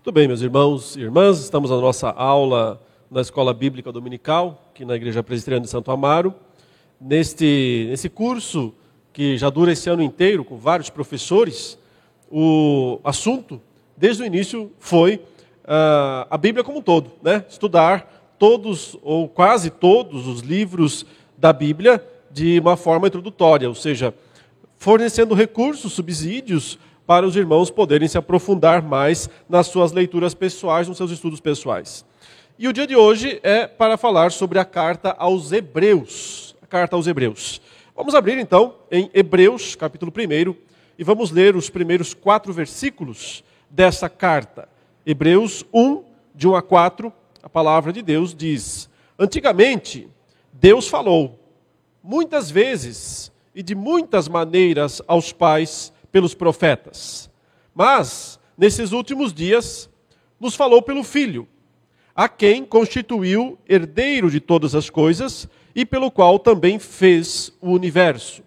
Muito bem, meus irmãos e irmãs, estamos na nossa aula na Escola Bíblica Dominical, aqui na Igreja Presbiteriana de Santo Amaro. Neste, nesse curso, que já dura esse ano inteiro, com vários professores, o assunto, desde o início, foi uh, a Bíblia como um todo, né? estudar todos, ou quase todos, os livros da Bíblia de uma forma introdutória, ou seja, fornecendo recursos, subsídios, para os irmãos poderem se aprofundar mais nas suas leituras pessoais, nos seus estudos pessoais. E o dia de hoje é para falar sobre a carta aos Hebreus. A carta aos Hebreus. Vamos abrir então em Hebreus, capítulo 1, e vamos ler os primeiros quatro versículos dessa carta. Hebreus 1, de 1 a 4, a palavra de Deus diz: Antigamente, Deus falou, muitas vezes e de muitas maneiras aos pais pelos profetas. Mas, nesses últimos dias, nos falou pelo Filho, a quem constituiu herdeiro de todas as coisas e pelo qual também fez o universo.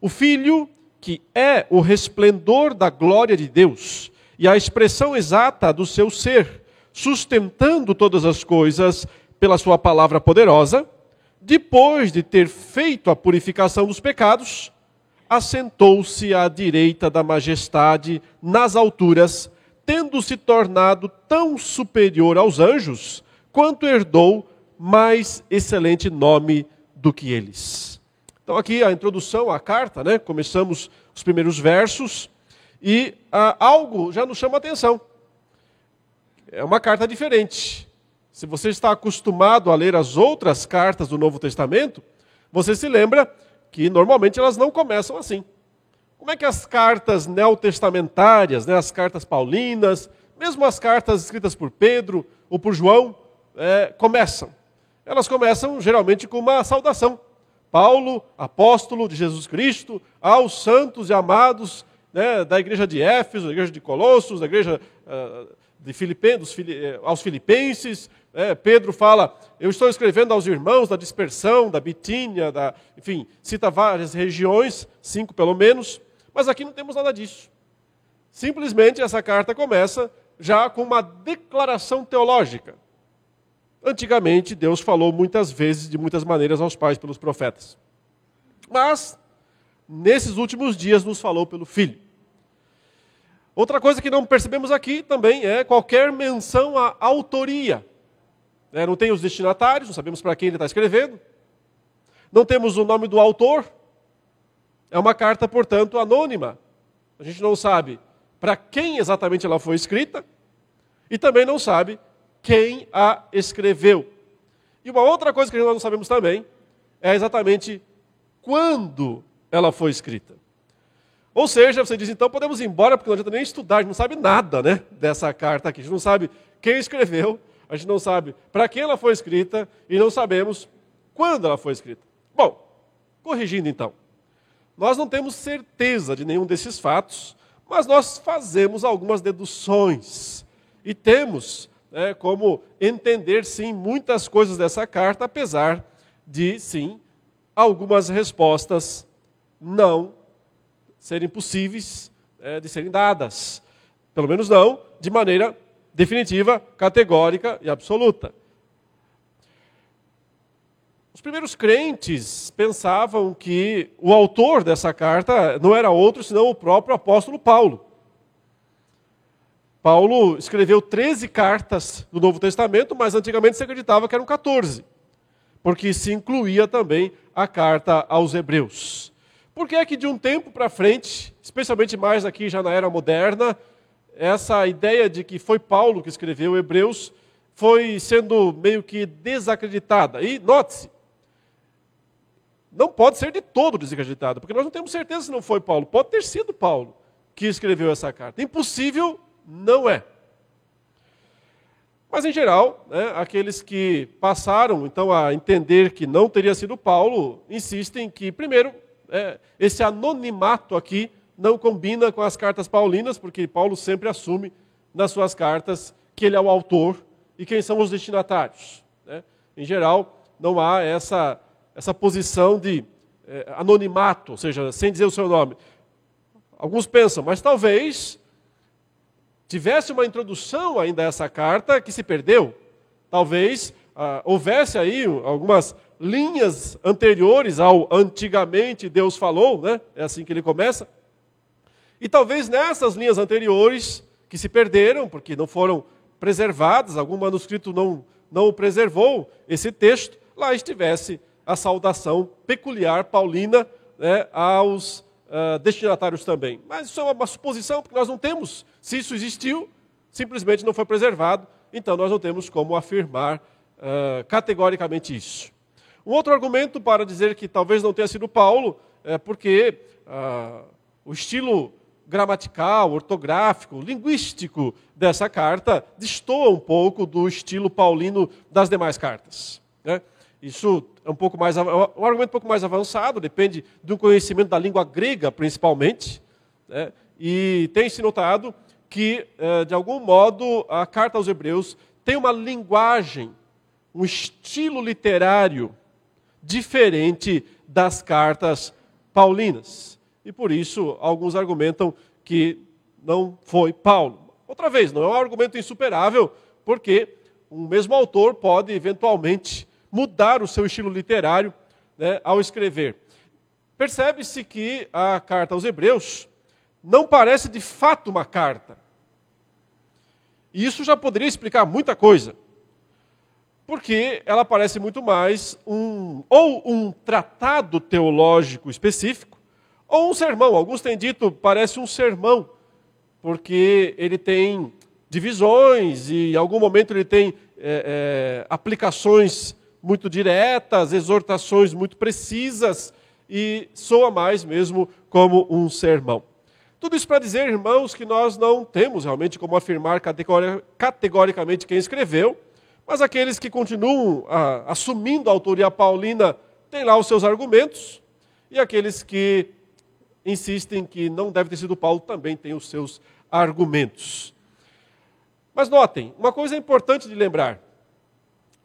O Filho, que é o resplendor da glória de Deus e a expressão exata do seu ser, sustentando todas as coisas pela sua palavra poderosa, depois de ter feito a purificação dos pecados, assentou-se à direita da majestade nas alturas, tendo se tornado tão superior aos anjos, quanto herdou mais excelente nome do que eles. Então, aqui a introdução à carta, né? começamos os primeiros versos, e ah, algo já nos chama a atenção. É uma carta diferente. Se você está acostumado a ler as outras cartas do Novo Testamento, você se lembra que normalmente elas não começam assim. Como é que as cartas neotestamentárias, né, as cartas paulinas, mesmo as cartas escritas por Pedro ou por João, é, começam? Elas começam geralmente com uma saudação. Paulo, apóstolo de Jesus Cristo, aos santos e amados né, da igreja de Éfeso, da igreja de Colossos, da igreja uh, de Filipe, dos, eh, aos filipenses, é, Pedro fala, eu estou escrevendo aos irmãos da dispersão, da Bitínia, da, enfim, cita várias regiões, cinco pelo menos, mas aqui não temos nada disso. Simplesmente essa carta começa já com uma declaração teológica. Antigamente, Deus falou muitas vezes, de muitas maneiras, aos pais pelos profetas. Mas, nesses últimos dias, nos falou pelo Filho. Outra coisa que não percebemos aqui também é qualquer menção à autoria. Né? Não tem os destinatários, não sabemos para quem ele está escrevendo. Não temos o nome do autor. É uma carta, portanto, anônima. A gente não sabe para quem exatamente ela foi escrita e também não sabe quem a escreveu. E uma outra coisa que nós não sabemos também é exatamente quando ela foi escrita. Ou seja, você diz, então podemos ir embora, porque não adianta nem estudar, a gente não sabe nada né, dessa carta aqui. A gente não sabe quem escreveu, a gente não sabe para quem ela foi escrita e não sabemos quando ela foi escrita. Bom, corrigindo então. Nós não temos certeza de nenhum desses fatos, mas nós fazemos algumas deduções. E temos né, como entender, sim, muitas coisas dessa carta, apesar de, sim, algumas respostas não serem possíveis é, de serem dadas. Pelo menos não de maneira definitiva, categórica e absoluta. Os primeiros crentes pensavam que o autor dessa carta não era outro senão o próprio apóstolo Paulo. Paulo escreveu 13 cartas do Novo Testamento, mas antigamente se acreditava que eram 14, porque se incluía também a carta aos Hebreus. Por que é que de um tempo para frente, especialmente mais aqui já na era moderna, essa ideia de que foi Paulo que escreveu Hebreus foi sendo meio que desacreditada. E note-se, não pode ser de todo desacreditada, porque nós não temos certeza se não foi Paulo. Pode ter sido Paulo que escreveu essa carta. Impossível não é. Mas, em geral, né, aqueles que passaram então a entender que não teria sido Paulo, insistem que, primeiro, é, esse anonimato aqui não combina com as cartas paulinas, porque Paulo sempre assume nas suas cartas que ele é o autor e quem são os destinatários. Né? Em geral, não há essa, essa posição de é, anonimato, ou seja, sem dizer o seu nome. Alguns pensam, mas talvez tivesse uma introdução ainda a essa carta que se perdeu. Talvez ah, houvesse aí algumas linhas anteriores ao antigamente Deus falou, né? É assim que ele começa. E talvez nessas linhas anteriores que se perderam, porque não foram preservadas, algum manuscrito não, não o preservou, esse texto, lá estivesse a saudação peculiar paulina né, aos uh, destinatários também. Mas isso é uma suposição, porque nós não temos. Se isso existiu, simplesmente não foi preservado, então nós não temos como afirmar uh, categoricamente isso. Um outro argumento para dizer que talvez não tenha sido Paulo é porque uh, o estilo gramatical, ortográfico, linguístico dessa carta destoa um pouco do estilo paulino das demais cartas. Né? Isso é um pouco mais um argumento um pouco mais avançado, depende de um conhecimento da língua grega, principalmente. Né? E tem se notado que, eh, de algum modo, a carta aos Hebreus tem uma linguagem, um estilo literário diferente das cartas paulinas. E por isso, alguns argumentam que não foi Paulo. Outra vez, não é um argumento insuperável, porque um mesmo autor pode eventualmente mudar o seu estilo literário né, ao escrever. Percebe-se que a carta aos Hebreus não parece de fato uma carta. E isso já poderia explicar muita coisa. Porque ela parece muito mais um ou um tratado teológico específico, ou um sermão. Alguns têm dito parece um sermão, porque ele tem divisões e em algum momento ele tem é, é, aplicações muito diretas, exortações muito precisas e soa mais mesmo como um sermão. Tudo isso para dizer, irmãos, que nós não temos realmente como afirmar categoricamente quem escreveu, mas aqueles que continuam ah, assumindo a autoria paulina têm lá os seus argumentos, e aqueles que insistem que não deve ter sido Paulo também têm os seus argumentos. Mas notem, uma coisa importante de lembrar: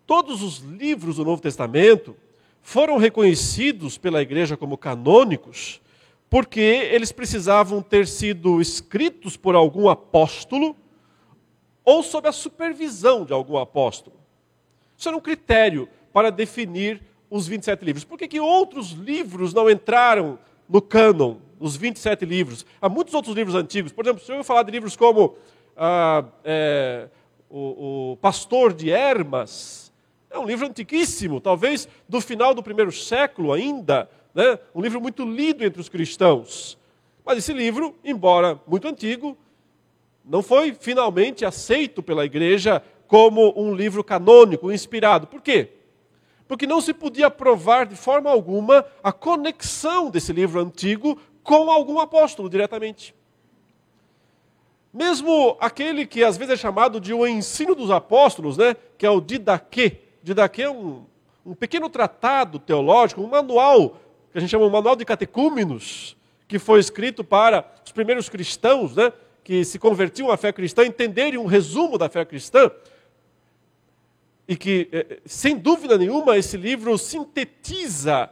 Todos os livros do Novo Testamento foram reconhecidos pela igreja como canônicos porque eles precisavam ter sido escritos por algum apóstolo ou sob a supervisão de algum apóstolo. Isso era um critério para definir os 27 livros. Por que, que outros livros não entraram no cânon, os 27 livros? Há muitos outros livros antigos. Por exemplo, se eu falar de livros como ah, é, o, o Pastor de Hermas, é um livro antiquíssimo, talvez do final do primeiro século ainda, né? um livro muito lido entre os cristãos. Mas esse livro, embora muito antigo, não foi finalmente aceito pela igreja como um livro canônico, inspirado. Por quê? Porque não se podia provar de forma alguma a conexão desse livro antigo com algum apóstolo diretamente. Mesmo aquele que às vezes é chamado de o ensino dos apóstolos, né, que é o didaquê, Didaquê é um, um pequeno tratado teológico, um manual, que a gente chama de manual de catecúmenos, que foi escrito para os primeiros cristãos, né, que se convertiam à fé cristã, entenderem um resumo da fé cristã. E que, eh, sem dúvida nenhuma, esse livro sintetiza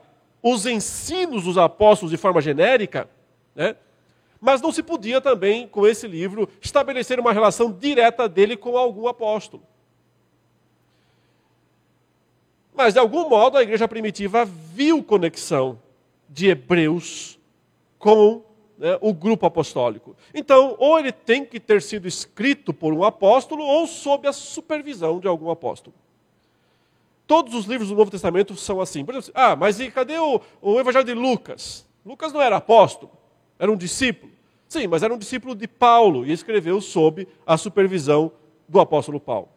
os ensinos dos apóstolos de forma genérica, né? mas não se podia também, com esse livro, estabelecer uma relação direta dele com algum apóstolo. Mas, de algum modo, a igreja primitiva viu conexão de hebreus com né, o grupo apostólico. Então, ou ele tem que ter sido escrito por um apóstolo, ou sob a supervisão de algum apóstolo. Todos os livros do Novo Testamento são assim. Por exemplo, ah, mas e cadê o, o Evangelho de Lucas? Lucas não era apóstolo, era um discípulo. Sim, mas era um discípulo de Paulo e escreveu sob a supervisão do apóstolo Paulo.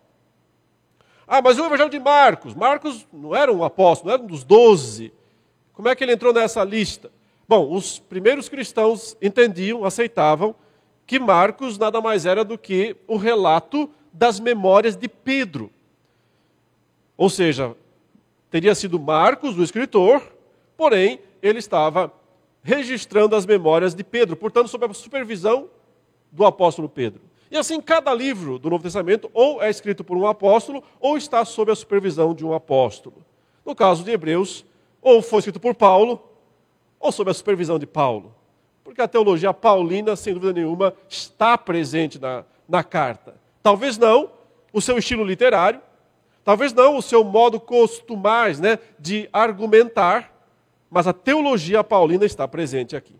Ah, mas o Evangelho de Marcos. Marcos não era um apóstolo, não era um dos doze. Como é que ele entrou nessa lista? Bom, os primeiros cristãos entendiam, aceitavam que Marcos nada mais era do que o relato das memórias de Pedro. Ou seja, teria sido Marcos, o escritor, porém, ele estava registrando as memórias de Pedro, portanto, sob a supervisão do apóstolo Pedro. E assim, cada livro do Novo Testamento ou é escrito por um apóstolo ou está sob a supervisão de um apóstolo. No caso de Hebreus, ou foi escrito por Paulo ou sob a supervisão de Paulo. Porque a teologia paulina, sem dúvida nenhuma, está presente na, na carta. Talvez não o seu estilo literário, talvez não o seu modo costumais né, de argumentar, mas a teologia paulina está presente aqui.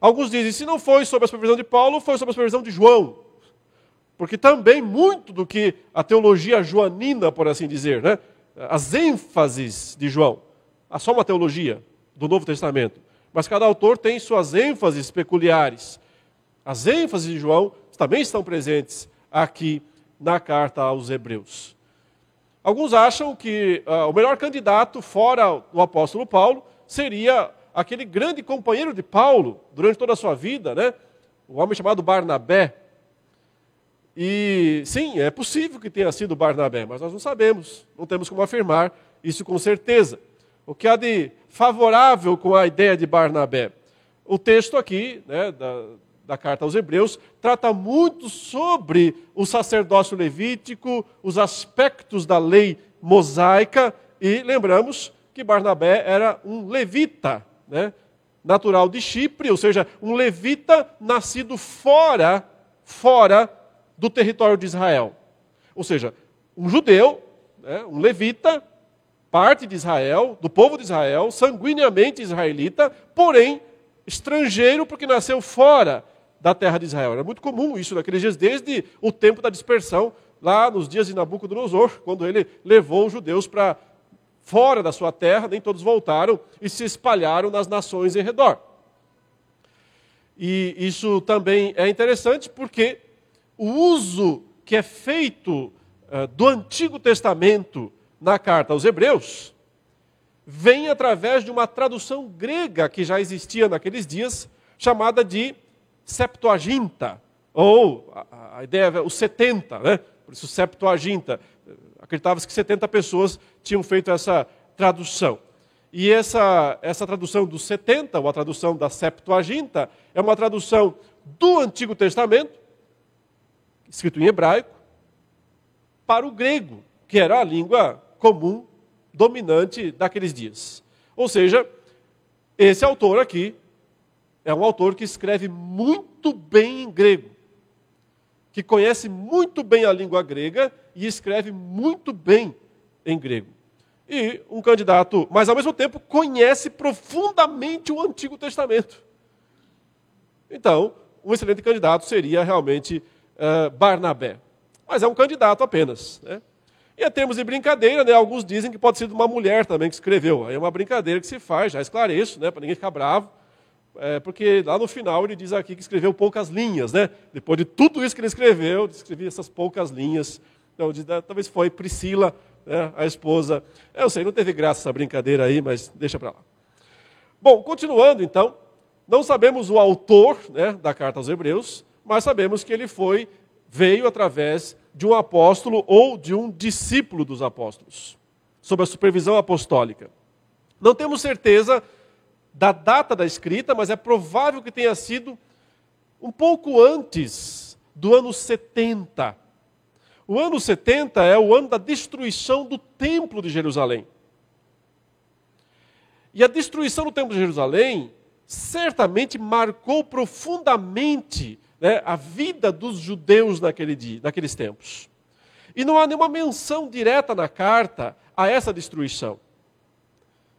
Alguns dizem, se não foi sob a supervisão de Paulo, foi sob a supervisão de João. Porque também muito do que a teologia joanina, por assim dizer, né, as ênfases de João, há só uma teologia do Novo Testamento, mas cada autor tem suas ênfases peculiares. As ênfases de João também estão presentes aqui na carta aos Hebreus. Alguns acham que uh, o melhor candidato, fora o apóstolo Paulo, seria aquele grande companheiro de Paulo durante toda a sua vida, né? o homem chamado Barnabé. E sim, é possível que tenha sido Barnabé, mas nós não sabemos, não temos como afirmar isso com certeza. O que há de favorável com a ideia de Barnabé? O texto aqui, né, da, da carta aos Hebreus, trata muito sobre o sacerdócio levítico, os aspectos da lei mosaica, e lembramos que Barnabé era um levita, né, natural de Chipre, ou seja, um levita nascido fora, fora do território de Israel. Ou seja, um judeu, né, um levita, parte de Israel, do povo de Israel, sanguineamente israelita, porém estrangeiro porque nasceu fora da terra de Israel. Era muito comum isso naqueles dias, desde o tempo da dispersão, lá nos dias de Nabucodonosor, quando ele levou os judeus para fora da sua terra, nem todos voltaram e se espalharam nas nações em redor. E isso também é interessante porque o uso que é feito uh, do Antigo Testamento na carta aos Hebreus, vem através de uma tradução grega que já existia naqueles dias, chamada de Septuaginta, ou a, a ideia é o 70, né? por isso Septuaginta. Acreditava-se que 70 pessoas tinham feito essa tradução. E essa, essa tradução do 70, ou a tradução da Septuaginta, é uma tradução do Antigo Testamento, escrito em hebraico, para o grego, que era a língua comum, dominante daqueles dias. Ou seja, esse autor aqui é um autor que escreve muito bem em grego, que conhece muito bem a língua grega e escreve muito bem em grego. E um candidato, mas ao mesmo tempo conhece profundamente o Antigo Testamento. Então, um excelente candidato seria realmente uh, Barnabé. Mas é um candidato apenas. Né? E a termos de brincadeira, né, alguns dizem que pode ser de uma mulher também que escreveu. Aí é uma brincadeira que se faz, já esclareço, né, para ninguém ficar bravo. É, porque lá no final ele diz aqui que escreveu poucas linhas, né? Depois de tudo isso que ele escreveu, escreveu essas poucas linhas. Então, diz, ah, talvez foi Priscila, né, a esposa. Eu sei, não teve graça essa brincadeira aí, mas deixa para lá. Bom, continuando então, não sabemos o autor né, da carta aos Hebreus, mas sabemos que ele foi, veio através de um apóstolo ou de um discípulo dos apóstolos, sob a supervisão apostólica. Não temos certeza da data da escrita, mas é provável que tenha sido um pouco antes do ano 70. O ano 70 é o ano da destruição do Templo de Jerusalém. E a destruição do Templo de Jerusalém certamente marcou profundamente né, a vida dos judeus naquele dia, naqueles tempos. E não há nenhuma menção direta na carta a essa destruição.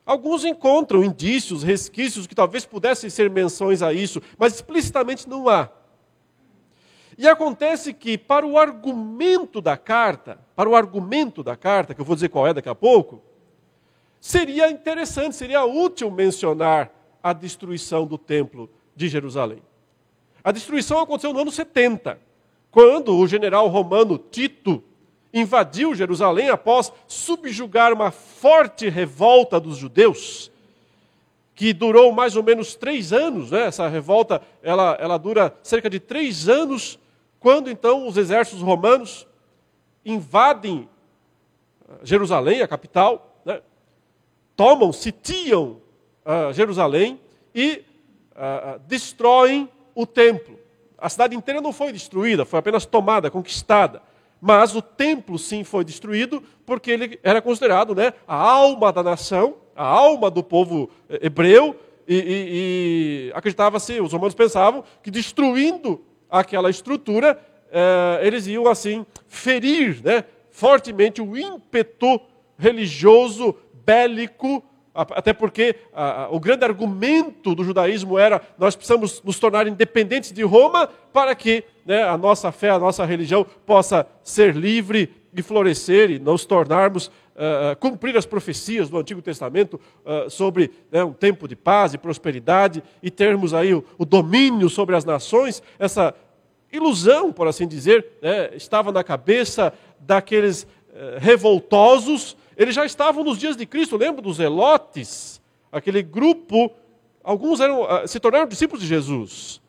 Alguns encontram indícios, resquícios que talvez pudessem ser menções a isso, mas explicitamente não há. E acontece que, para o argumento da carta, para o argumento da carta, que eu vou dizer qual é daqui a pouco, seria interessante, seria útil mencionar a destruição do templo de Jerusalém. A destruição aconteceu no ano 70, quando o general romano Tito invadiu Jerusalém após subjugar uma forte revolta dos judeus, que durou mais ou menos três anos. Né? Essa revolta ela, ela dura cerca de três anos, quando então os exércitos romanos invadem ah, Jerusalém, a capital, né? tomam, sitiam uh, Jerusalém e uh, destroem o templo. A cidade inteira não foi destruída, foi apenas tomada, conquistada. Mas o templo sim foi destruído porque ele era considerado né, a alma da nação, a alma do povo eh, hebreu, e, e, e acreditava-se, os romanos pensavam que destruindo aquela estrutura eh, eles iam assim ferir né, fortemente o ímpeto religioso, bélico, até porque o grande argumento do judaísmo era nós precisamos nos tornar independentes de Roma para que né, a nossa fé, a nossa religião possa ser livre e florescer e nos tornarmos uh, cumprir as profecias do Antigo Testamento uh, sobre né, um tempo de paz e prosperidade e termos aí o, o domínio sobre as nações, essa ilusão, por assim dizer, né, estava na cabeça daqueles revoltosos eles já estavam nos dias de Cristo, lembra dos Elotes? Aquele grupo, alguns eram, ah, se tornaram discípulos de Jesus.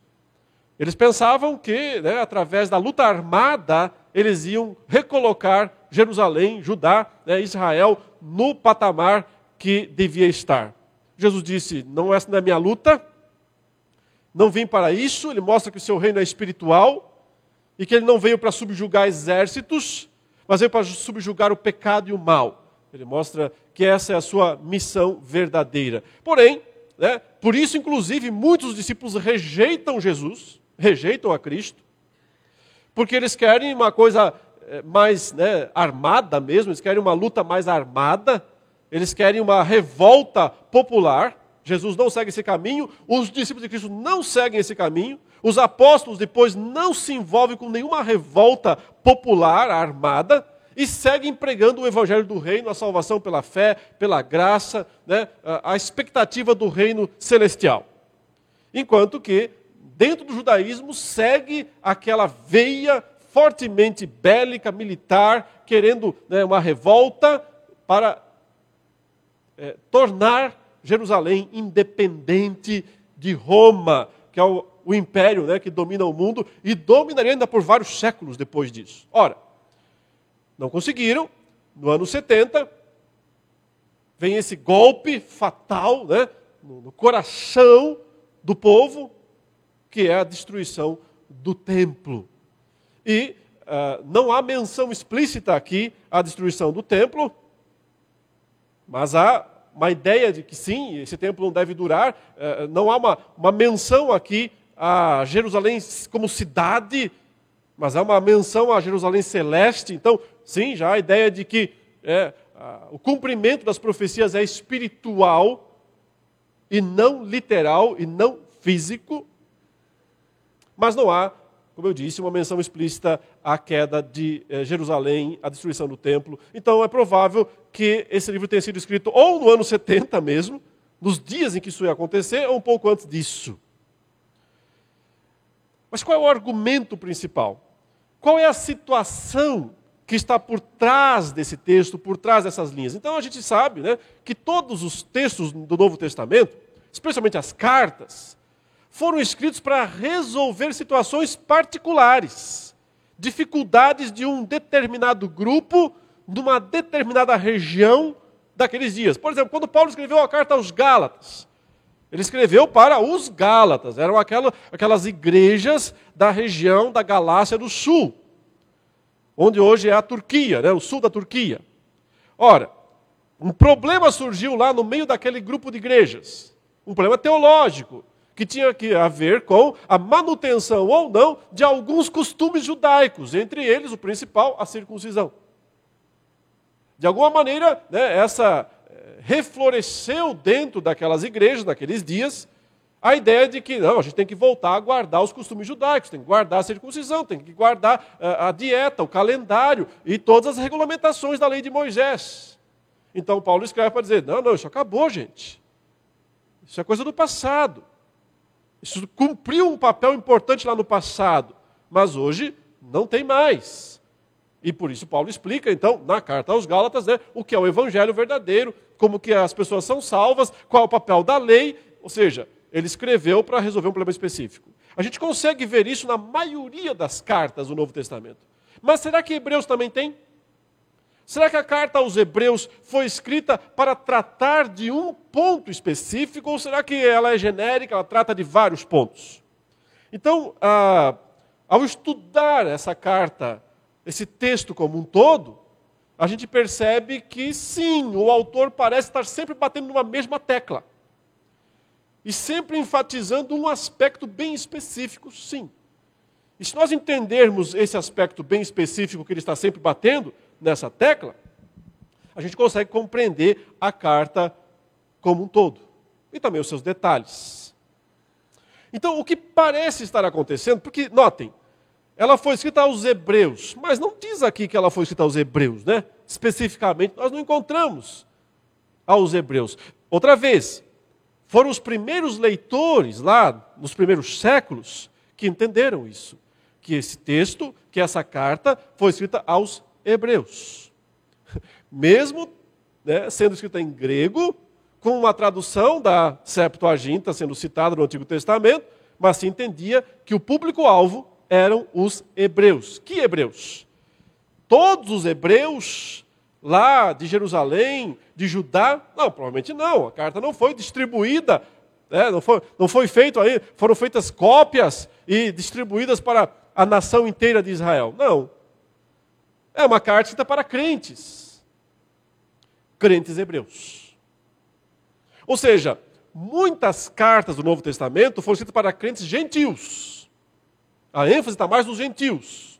Eles pensavam que, né, através da luta armada, eles iam recolocar Jerusalém, Judá, né, Israel, no patamar que devia estar. Jesus disse: Não essa não é minha luta, não vim para isso. Ele mostra que o seu reino é espiritual e que ele não veio para subjugar exércitos, mas veio para subjugar o pecado e o mal. Ele mostra que essa é a sua missão verdadeira. Porém, né, por isso, inclusive, muitos discípulos rejeitam Jesus, rejeitam a Cristo, porque eles querem uma coisa eh, mais né, armada mesmo, eles querem uma luta mais armada, eles querem uma revolta popular. Jesus não segue esse caminho, os discípulos de Cristo não seguem esse caminho, os apóstolos depois não se envolvem com nenhuma revolta popular armada e seguem pregando o evangelho do reino, a salvação pela fé, pela graça, né, a expectativa do reino celestial. Enquanto que, dentro do judaísmo, segue aquela veia fortemente bélica, militar, querendo né, uma revolta para é, tornar Jerusalém independente de Roma, que é o, o império né, que domina o mundo e dominaria ainda por vários séculos depois disso. Ora, não conseguiram. No ano 70, vem esse golpe fatal né, no coração do povo, que é a destruição do templo. E uh, não há menção explícita aqui à destruição do templo, mas há uma ideia de que sim, esse templo não deve durar. Uh, não há uma, uma menção aqui a Jerusalém como cidade, mas há uma menção a Jerusalém celeste. Então, Sim, já a ideia de que é, a, o cumprimento das profecias é espiritual e não literal e não físico. Mas não há, como eu disse, uma menção explícita à queda de eh, Jerusalém, à destruição do templo. Então é provável que esse livro tenha sido escrito ou no ano 70 mesmo, nos dias em que isso ia acontecer, ou um pouco antes disso. Mas qual é o argumento principal? Qual é a situação que está por trás desse texto, por trás dessas linhas. Então a gente sabe né, que todos os textos do Novo Testamento, especialmente as cartas, foram escritos para resolver situações particulares, dificuldades de um determinado grupo, de uma determinada região daqueles dias. Por exemplo, quando Paulo escreveu a carta aos Gálatas, ele escreveu para os Gálatas, eram aquelas igrejas da região da Galácia do Sul onde hoje é a Turquia, né, o sul da Turquia. Ora, um problema surgiu lá no meio daquele grupo de igrejas, um problema teológico, que tinha que a ver com a manutenção ou não de alguns costumes judaicos, entre eles o principal, a circuncisão. De alguma maneira, né, essa eh, refloresceu dentro daquelas igrejas, naqueles dias, a ideia de que não, a gente tem que voltar a guardar os costumes judaicos, tem que guardar a circuncisão, tem que guardar a, eh, a dieta, o calendário e todas as regulamentações da lei de Moisés. Então Paulo escreve para dizer: não, não, isso acabou, gente. Isso é coisa do passado. Isso cumpriu um papel importante lá no passado, mas hoje não tem mais. E por isso Paulo explica, então, na carta aos Gálatas, né, o que é o evangelho verdadeiro, como que as pessoas são salvas, qual é o papel da lei, ou seja, ele escreveu para resolver um problema específico. A gente consegue ver isso na maioria das cartas do Novo Testamento. Mas será que Hebreus também tem? Será que a carta aos Hebreus foi escrita para tratar de um ponto específico ou será que ela é genérica, ela trata de vários pontos? Então, ah, ao estudar essa carta, esse texto como um todo, a gente percebe que sim, o autor parece estar sempre batendo numa mesma tecla. E sempre enfatizando um aspecto bem específico, sim. E se nós entendermos esse aspecto bem específico que ele está sempre batendo nessa tecla, a gente consegue compreender a carta como um todo e também os seus detalhes. Então, o que parece estar acontecendo, porque, notem, ela foi escrita aos hebreus, mas não diz aqui que ela foi escrita aos hebreus, né? Especificamente, nós não encontramos aos hebreus. Outra vez, foram os primeiros leitores lá, nos primeiros séculos, que entenderam isso. Que esse texto, que essa carta, foi escrita aos hebreus. Mesmo né, sendo escrita em grego, com uma tradução da Septuaginta sendo citada no Antigo Testamento, mas se entendia que o público-alvo eram os hebreus. Que hebreus? Todos os hebreus lá de Jerusalém, de Judá? Não, provavelmente não. A carta não foi distribuída, né? não, foi, não foi feito aí, foram feitas cópias e distribuídas para a nação inteira de Israel. Não. É uma carta escrita para crentes. Crentes hebreus. Ou seja, muitas cartas do Novo Testamento foram escritas para crentes gentios. A ênfase está mais nos gentios.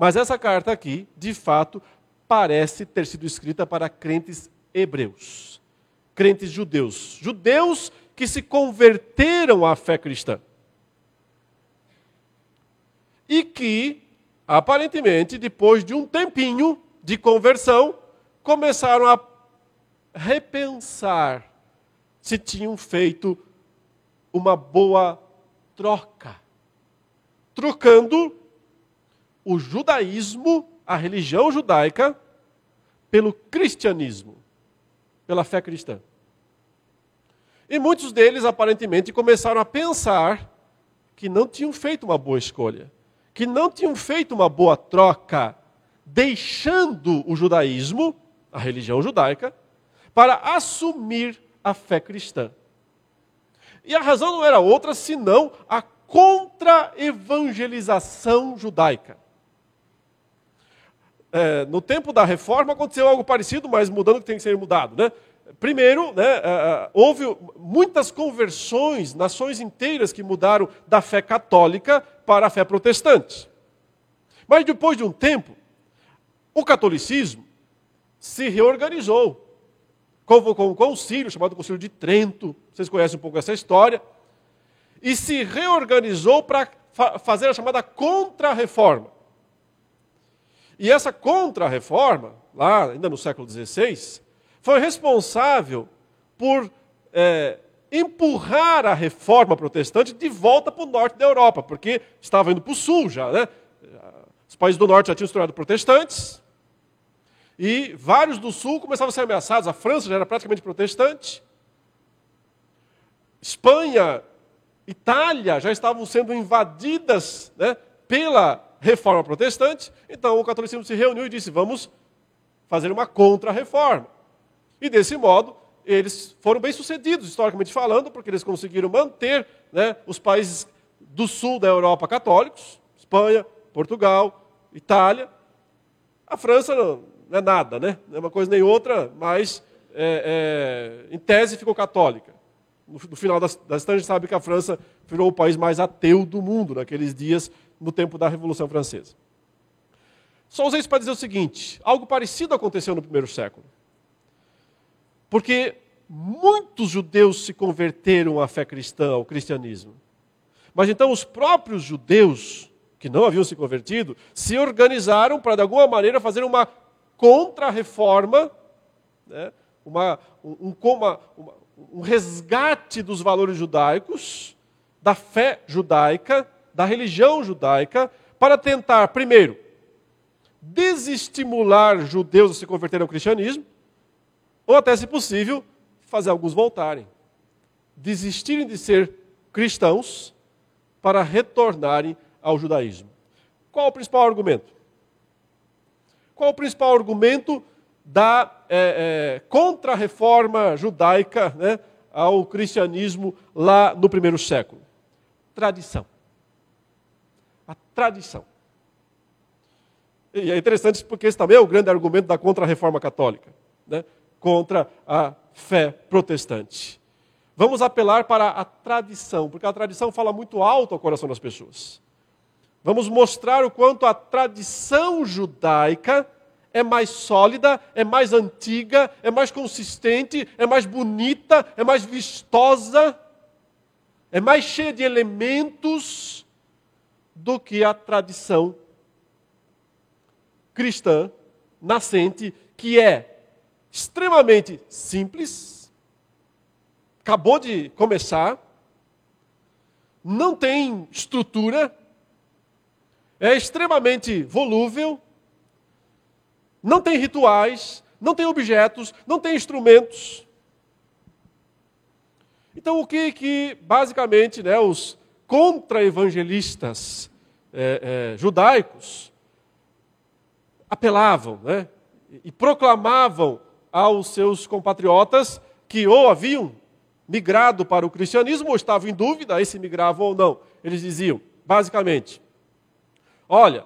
Mas essa carta aqui, de fato, parece ter sido escrita para crentes hebreus, crentes judeus, judeus que se converteram à fé cristã. E que, aparentemente, depois de um tempinho de conversão, começaram a repensar se tinham feito uma boa troca trocando o judaísmo, a religião judaica, pelo cristianismo, pela fé cristã. E muitos deles, aparentemente, começaram a pensar que não tinham feito uma boa escolha, que não tinham feito uma boa troca, deixando o judaísmo, a religião judaica, para assumir a fé cristã. E a razão não era outra senão a contra-evangelização judaica. É, no tempo da reforma aconteceu algo parecido, mas mudando o que tem que ser mudado. Né? Primeiro, né, é, é, houve muitas conversões, nações inteiras que mudaram da fé católica para a fé protestante. Mas depois de um tempo, o catolicismo se reorganizou. Convocou um concílio chamado Concílio de Trento, vocês conhecem um pouco essa história e se reorganizou para fa fazer a chamada contra-reforma. E essa contra-reforma, lá ainda no século XVI, foi responsável por é, empurrar a reforma protestante de volta para o norte da Europa, porque estava indo para o sul já. Né? Os países do norte já tinham se tornado protestantes, e vários do sul começavam a ser ameaçados. A França já era praticamente protestante. Espanha Itália já estavam sendo invadidas né, pela reforma protestante, então o catolicismo se reuniu e disse: vamos fazer uma contra-reforma. E desse modo, eles foram bem-sucedidos, historicamente falando, porque eles conseguiram manter né, os países do sul da Europa católicos Espanha, Portugal, Itália. A França não, não é nada, né? não é uma coisa nem outra, mas é, é, em tese ficou católica no, final da, da história, a gente sabe que a França virou o país mais ateu do mundo naqueles dias, no tempo da Revolução Francesa. Só usei isso para dizer o seguinte: algo parecido aconteceu no primeiro século. Porque muitos judeus se converteram à fé cristã, ao cristianismo. Mas então os próprios judeus, que não haviam se convertido, se organizaram para, de alguma maneira, fazer uma contra-reforma, né? uma, um, uma, uma, um resgate dos valores judaicos, da fé judaica, da religião judaica, para tentar, primeiro, desestimular judeus a se converterem ao cristianismo, ou até, se possível, fazer alguns voltarem, desistirem de ser cristãos para retornarem ao judaísmo. Qual o principal argumento? Qual o principal argumento da é, é, contra-reforma judaica né, ao cristianismo lá no primeiro século? Tradição. A tradição. E é interessante porque esse também é o grande argumento da contra-reforma católica, né, contra a fé protestante. Vamos apelar para a tradição, porque a tradição fala muito alto ao coração das pessoas. Vamos mostrar o quanto a tradição judaica é mais sólida, é mais antiga, é mais consistente, é mais bonita, é mais vistosa, é mais cheia de elementos do que a tradição cristã nascente, que é extremamente simples, acabou de começar, não tem estrutura, é extremamente volúvel, não tem rituais, não tem objetos, não tem instrumentos. Então, o que que basicamente né, os contra-evangelistas é, é, judaicos apelavam né, e proclamavam aos seus compatriotas que ou haviam migrado para o cristianismo ou estavam em dúvida se migravam ou não. Eles diziam, basicamente, olha,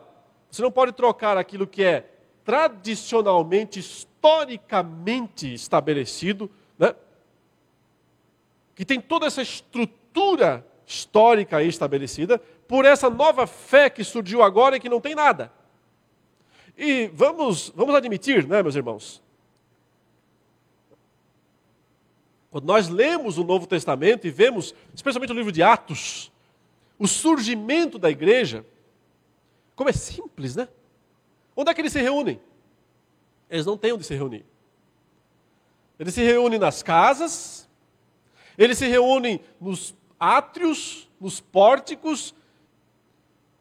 você não pode trocar aquilo que é tradicionalmente, historicamente estabelecido, né? que tem toda essa estrutura histórica estabelecida, por essa nova fé que surgiu agora e que não tem nada. E vamos, vamos admitir, né, meus irmãos? Quando nós lemos o Novo Testamento e vemos, especialmente o livro de Atos, o surgimento da igreja, como é simples, né? Onde é que eles se reúnem? Eles não têm onde se reunir. Eles se reúnem nas casas, eles se reúnem nos átrios, nos pórticos,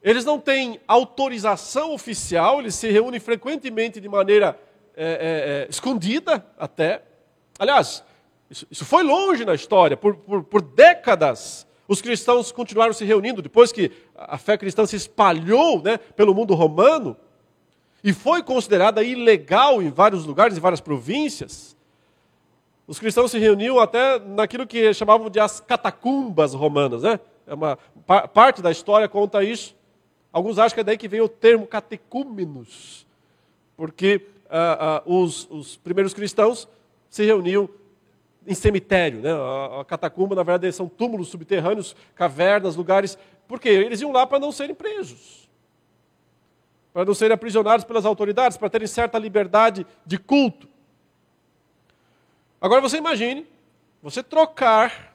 eles não têm autorização oficial, eles se reúnem frequentemente de maneira é, é, é, escondida até. Aliás, isso, isso, foi longe na história, por, por, por décadas os cristãos continuaram se reunindo, depois que a fé cristã se espalhou né, pelo mundo romano, e foi considerada ilegal em vários lugares, em várias províncias, os cristãos se reuniam até naquilo que chamavam de as catacumbas romanas. Né? É uma, parte da história conta isso. Alguns acham que é daí que vem o termo catecúmenos, porque ah, ah, os, os, primeiros cristãos se reuniam em cemitério. Né? A, a catacumba, na verdade, são túmulos subterrâneos, cavernas, lugares. Porque eles iam lá para não serem presos para não serem aprisionados pelas autoridades, para terem certa liberdade de culto. Agora você imagine você trocar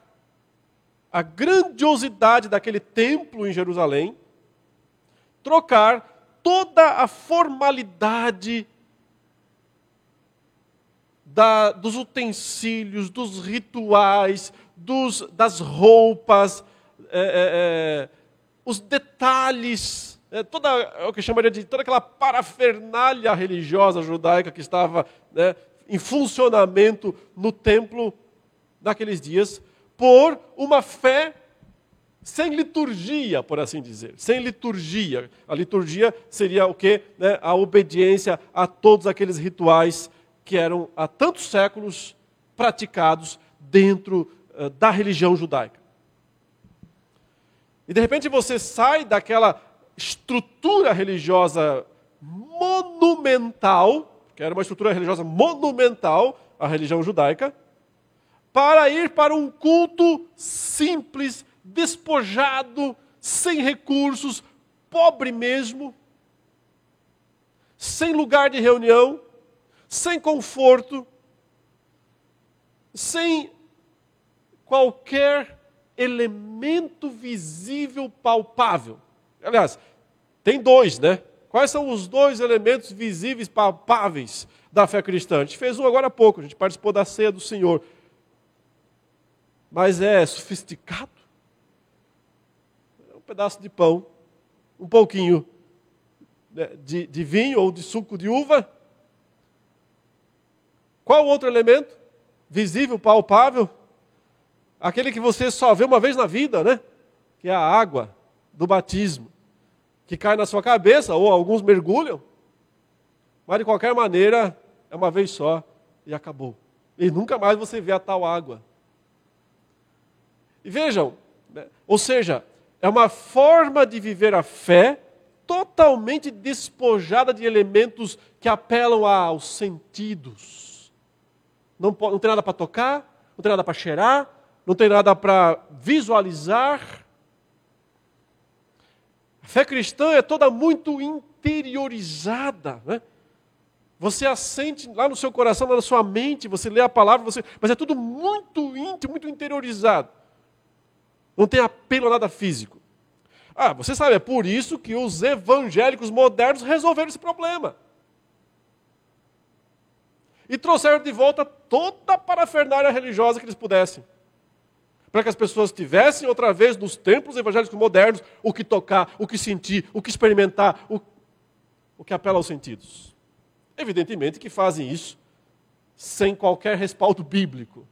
a grandiosidade daquele templo em Jerusalém, trocar toda a formalidade da, dos utensílios, dos rituais, dos, das roupas, é, é, é, os detalhes é, toda o que chamaria de toda aquela parafernália religiosa judaica que estava né, em funcionamento no templo naqueles dias, por uma fé sem liturgia, por assim dizer, sem liturgia. A liturgia seria o que? Né, a obediência a todos aqueles rituais que eram há tantos séculos praticados dentro uh, da religião judaica. E de repente você sai daquela estrutura religiosa monumental, que era uma estrutura religiosa monumental, a religião judaica, para ir para um culto simples, despojado, sem recursos, pobre mesmo, sem lugar de reunião, sem conforto, sem qualquer elemento visível palpável. Aliás, tem dois, né? Quais são os dois elementos visíveis, palpáveis da fé cristã? A gente fez um agora há pouco, a gente participou da ceia do Senhor. Mas é sofisticado? É um pedaço de pão, um pouquinho né, de, de vinho ou de suco de uva. Qual outro elemento? Visível, palpável? Aquele que você só vê uma vez na vida, né? Que é a água do batismo, que cai na sua cabeça, ou alguns mergulham, mas de qualquer maneira, é uma vez só e acabou. E nunca mais você vê a tal água. E vejam, né? ou seja, é uma forma de viver a fé totalmente despojada de elementos que apelam aos sentidos. Não, não tem nada para tocar, não tem nada para cheirar, não tem nada para visualizar, fé cristã é toda muito interiorizada, né? Você assente lá no seu coração, lá na sua mente, você lê a palavra, você... mas é tudo muito íntimo, muito interiorizado. Não tem apelo a nada físico. Ah, você sabe, é por isso que os evangélicos modernos resolveram esse problema. E trouxeram de volta toda a parafernália religiosa que eles pudessem. Para que as pessoas tivessem outra vez nos templos evangélicos modernos o que tocar, o que sentir, o que experimentar, o, o que apela aos sentidos. Evidentemente que fazem isso sem qualquer respaldo bíblico,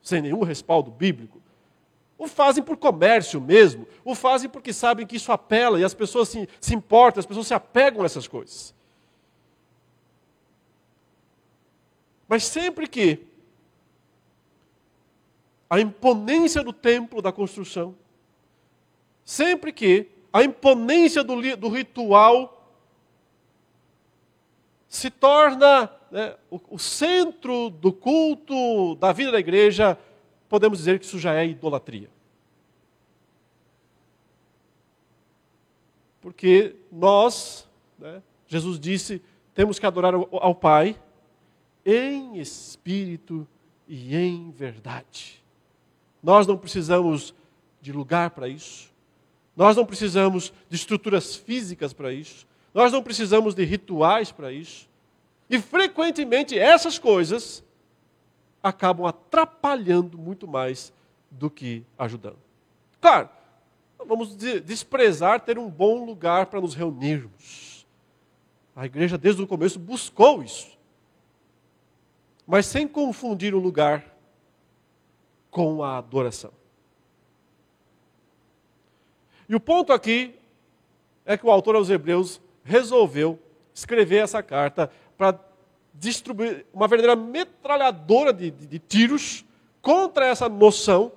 sem nenhum respaldo bíblico. O fazem por comércio mesmo, o fazem porque sabem que isso apela e as pessoas se, se importam, as pessoas se apegam a essas coisas. Mas sempre que a imponência do templo, da construção, sempre que a imponência do, do ritual se torna né, o, o centro do culto, da vida da igreja, podemos dizer que isso já é idolatria. Porque nós, né, Jesus disse, temos que adorar ao Pai em espírito e em verdade. Nós não precisamos de lugar para isso. Nós não precisamos de estruturas físicas para isso. Nós não precisamos de rituais para isso. E frequentemente essas coisas acabam atrapalhando muito mais do que ajudando. Claro, vamos desprezar ter um bom lugar para nos reunirmos. A igreja, desde o começo, buscou isso. Mas sem confundir o lugar com a adoração. E o ponto aqui é que o autor aos Hebreus resolveu escrever essa carta para distribuir uma verdadeira metralhadora de, de, de tiros contra essa noção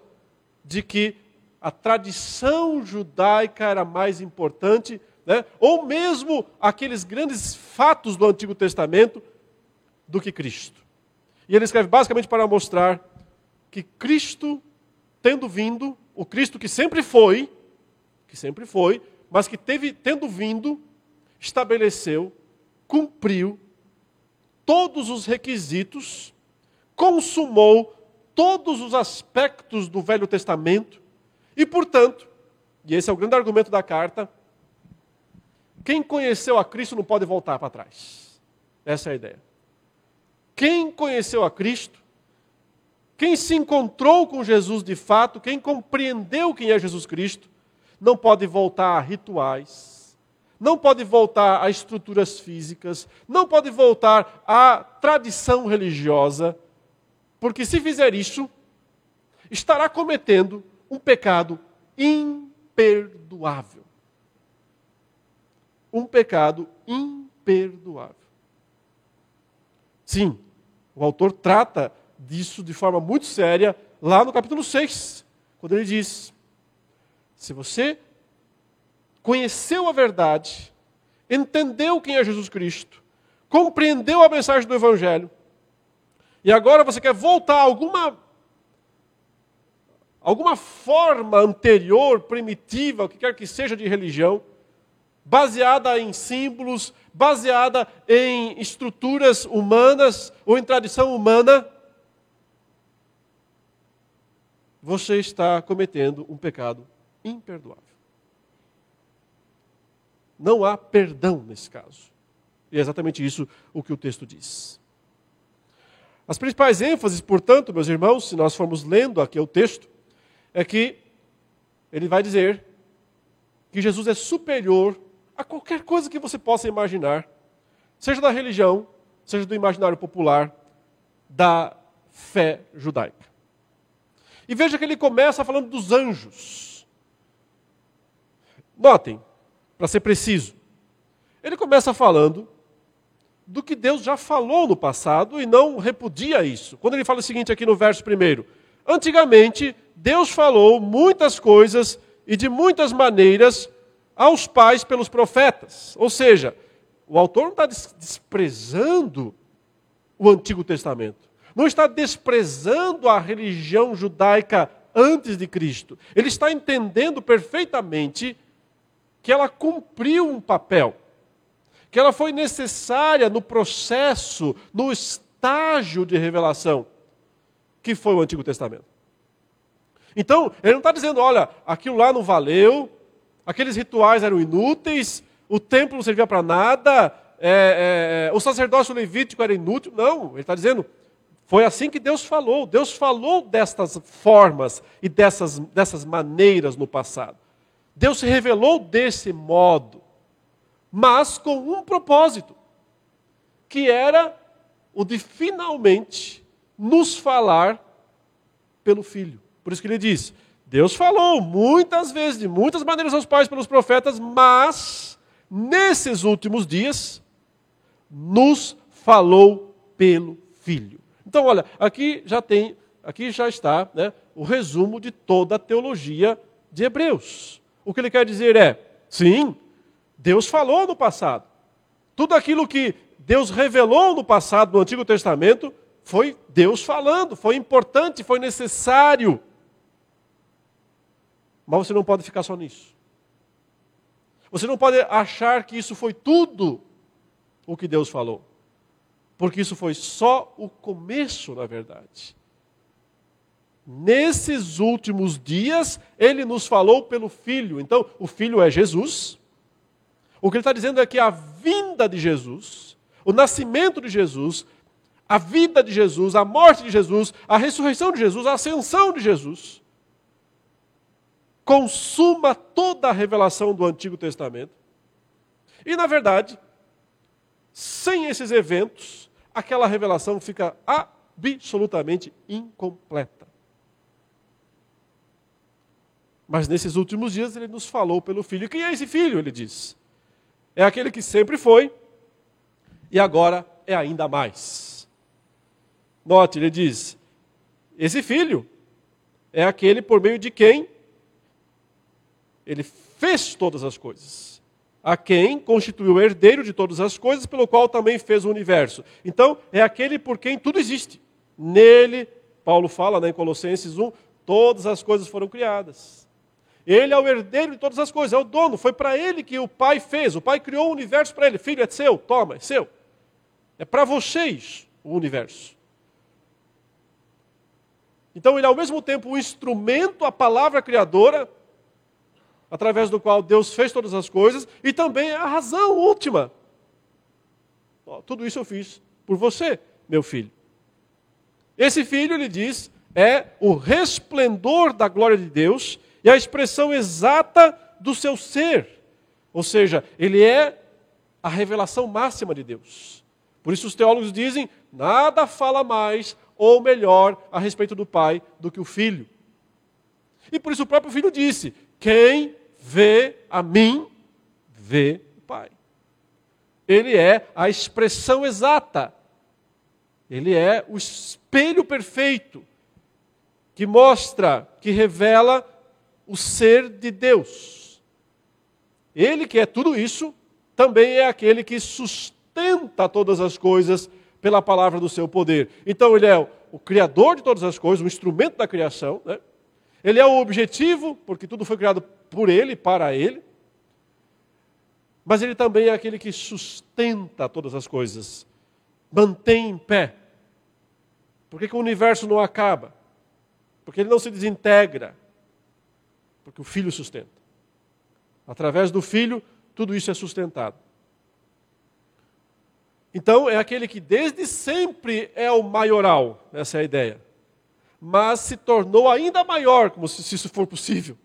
de que a tradição judaica era mais importante, né? ou mesmo aqueles grandes fatos do Antigo Testamento, do que Cristo. E ele escreve basicamente para mostrar que Cristo, tendo vindo, o Cristo que sempre foi, que sempre foi, mas que teve, tendo vindo, estabeleceu, cumpriu todos os requisitos, consumou todos os aspectos do Velho Testamento e, portanto, e esse é o grande argumento da carta, quem conheceu a Cristo não pode voltar para trás. Essa é a ideia. Quem conheceu a Cristo, quem se encontrou com Jesus de fato, quem compreendeu quem é Jesus Cristo, não pode voltar a rituais, não pode voltar a estruturas físicas, não pode voltar à tradição religiosa, porque se fizer isso, estará cometendo um pecado imperdoável. Um pecado imperdoável. Sim, o autor trata disso de forma muito séria lá no capítulo 6, quando ele diz: se você conheceu a verdade, entendeu quem é Jesus Cristo, compreendeu a mensagem do Evangelho, e agora você quer voltar a alguma, alguma forma anterior, primitiva, o que quer que seja de religião, baseada em símbolos, baseada em estruturas humanas ou em tradição humana, você está cometendo um pecado imperdoável. Não há perdão nesse caso. E é exatamente isso o que o texto diz. As principais ênfases, portanto, meus irmãos, se nós formos lendo aqui o texto, é que ele vai dizer que Jesus é superior a qualquer coisa que você possa imaginar, seja da religião, seja do imaginário popular, da fé judaica. E veja que ele começa falando dos anjos. Notem, para ser preciso. Ele começa falando do que Deus já falou no passado e não repudia isso. Quando ele fala o seguinte aqui no verso primeiro: Antigamente, Deus falou muitas coisas e de muitas maneiras aos pais pelos profetas. Ou seja, o autor não está desprezando o Antigo Testamento, não está desprezando a religião judaica antes de Cristo. Ele está entendendo perfeitamente que ela cumpriu um papel, que ela foi necessária no processo, no estágio de revelação, que foi o Antigo Testamento. Então, ele não está dizendo, olha, aquilo lá não valeu, aqueles rituais eram inúteis, o templo não servia para nada, é, é, o sacerdócio levítico era inútil. Não, ele está dizendo, foi assim que Deus falou. Deus falou destas formas e dessas, dessas maneiras no passado. Deus se revelou desse modo, mas com um propósito, que era o de finalmente nos falar pelo Filho. Por isso que ele diz: Deus falou muitas vezes, de muitas maneiras aos pais pelos profetas, mas nesses últimos dias nos falou pelo Filho. Então, olha, aqui já tem, aqui já está né, o resumo de toda a teologia de Hebreus. O que ele quer dizer é: sim, Deus falou no passado. Tudo aquilo que Deus revelou no passado, no Antigo Testamento, foi Deus falando, foi importante, foi necessário. Mas você não pode ficar só nisso. Você não pode achar que isso foi tudo o que Deus falou. Porque isso foi só o começo, na verdade. Nesses últimos dias, ele nos falou pelo Filho. Então, o Filho é Jesus. O que ele está dizendo é que a vinda de Jesus, o nascimento de Jesus, a vida de Jesus, a morte de Jesus, a ressurreição de Jesus, a ascensão de Jesus, consuma toda a revelação do Antigo Testamento. E, na verdade, sem esses eventos, aquela revelação fica absolutamente incompleta. Mas nesses últimos dias ele nos falou pelo filho. Quem é esse filho? Ele diz. É aquele que sempre foi e agora é ainda mais. Note, ele diz: esse filho é aquele por meio de quem ele fez todas as coisas. A quem constituiu o herdeiro de todas as coisas, pelo qual também fez o universo. Então, é aquele por quem tudo existe. Nele, Paulo fala né, em Colossenses 1, todas as coisas foram criadas. Ele é o herdeiro de todas as coisas, é o dono. Foi para ele que o pai fez. O pai criou o universo para ele. Filho, é seu, toma, é seu. É para vocês o universo. Então ele é ao mesmo tempo o instrumento, a palavra criadora, através do qual Deus fez todas as coisas, e também é a razão última. tudo isso eu fiz por você, meu filho. Esse filho, ele diz, é o resplendor da glória de Deus e a expressão exata do seu ser. Ou seja, ele é a revelação máxima de Deus. Por isso os teólogos dizem: nada fala mais ou melhor a respeito do Pai do que o Filho. E por isso o próprio Filho disse: Quem vê a mim, vê o Pai. Ele é a expressão exata. Ele é o espelho perfeito que mostra, que revela o ser de Deus. Ele que é tudo isso, também é aquele que sustenta todas as coisas pela palavra do seu poder. Então ele é o criador de todas as coisas, o instrumento da criação, né? Ele é o objetivo, porque tudo foi criado por ele, para ele. Mas ele também é aquele que sustenta todas as coisas, mantém em pé. Por que, que o universo não acaba? Porque ele não se desintegra. Porque o filho sustenta. Através do filho, tudo isso é sustentado. Então, é aquele que desde sempre é o maioral, essa é a ideia. Mas se tornou ainda maior, como se, se isso for possível,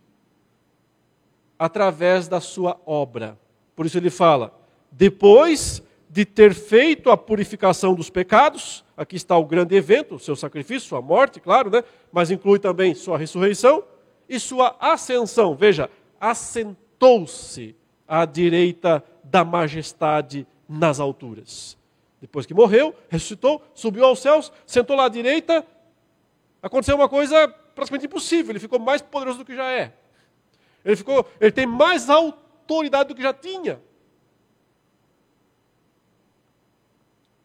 através da sua obra. Por isso ele fala: depois de ter feito a purificação dos pecados, aqui está o grande evento, o seu sacrifício, sua morte, claro, né? mas inclui também sua ressurreição e sua ascensão. Veja, assentou-se à direita da majestade nas alturas. Depois que morreu, ressuscitou, subiu aos céus, sentou lá à direita, aconteceu uma coisa praticamente impossível, ele ficou mais poderoso do que já é. Ele ficou, ele tem mais autoridade do que já tinha.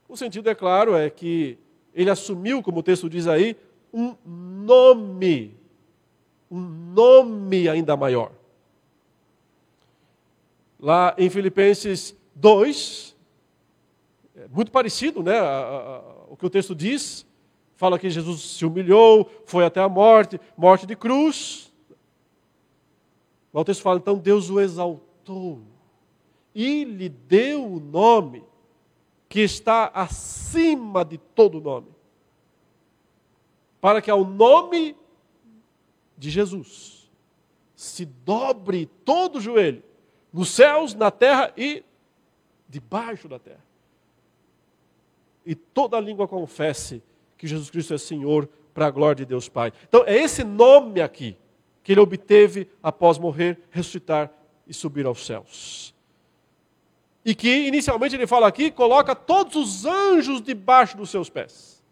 O sentido, é claro, é que ele assumiu, como o texto diz aí, um nome um nome ainda maior. lá em Filipenses 2, é muito parecido, né? o que o texto diz. Fala que Jesus se humilhou, foi até a morte, morte de cruz. O texto fala, então Deus o exaltou e lhe deu o nome que está acima de todo nome. Para que ao nome de Jesus se dobre todo o joelho, nos céus, na terra e debaixo da terra. E toda língua confesse que Jesus Cristo é Senhor para a glória de Deus Pai. Então é esse nome aqui que ele obteve após morrer, ressuscitar e subir aos céus. E que inicialmente ele fala aqui, coloca todos os anjos debaixo dos seus pés.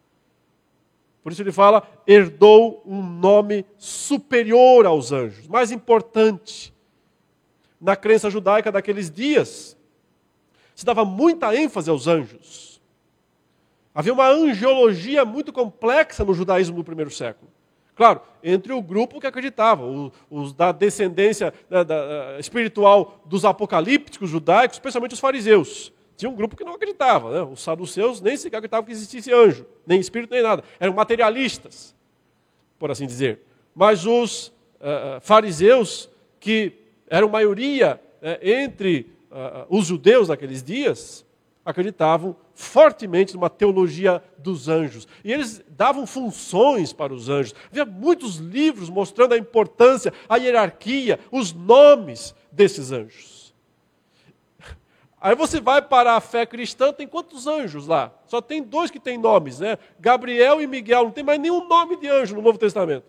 Por isso ele fala, herdou um nome superior aos anjos, mais importante. Na crença judaica daqueles dias, se dava muita ênfase aos anjos. Havia uma angiologia muito complexa no judaísmo do primeiro século. Claro, entre o grupo que acreditava, os, da descendência da, da, espiritual dos apocalípticos judaicos, especialmente os fariseus. Tinha um grupo que não acreditava, né? os saduceus nem sequer acreditavam que existisse anjo, nem espírito, nem nada. Eram materialistas, por assim dizer. Mas os uh, fariseus, que eram maioria uh, entre uh, os judeus naqueles dias, acreditavam fortemente numa teologia dos anjos. E eles davam funções para os anjos. Havia muitos livros mostrando a importância, a hierarquia, os nomes desses anjos. Aí você vai para a fé cristã, tem quantos anjos lá? Só tem dois que têm nomes, né? Gabriel e Miguel. Não tem mais nenhum nome de anjo no Novo Testamento.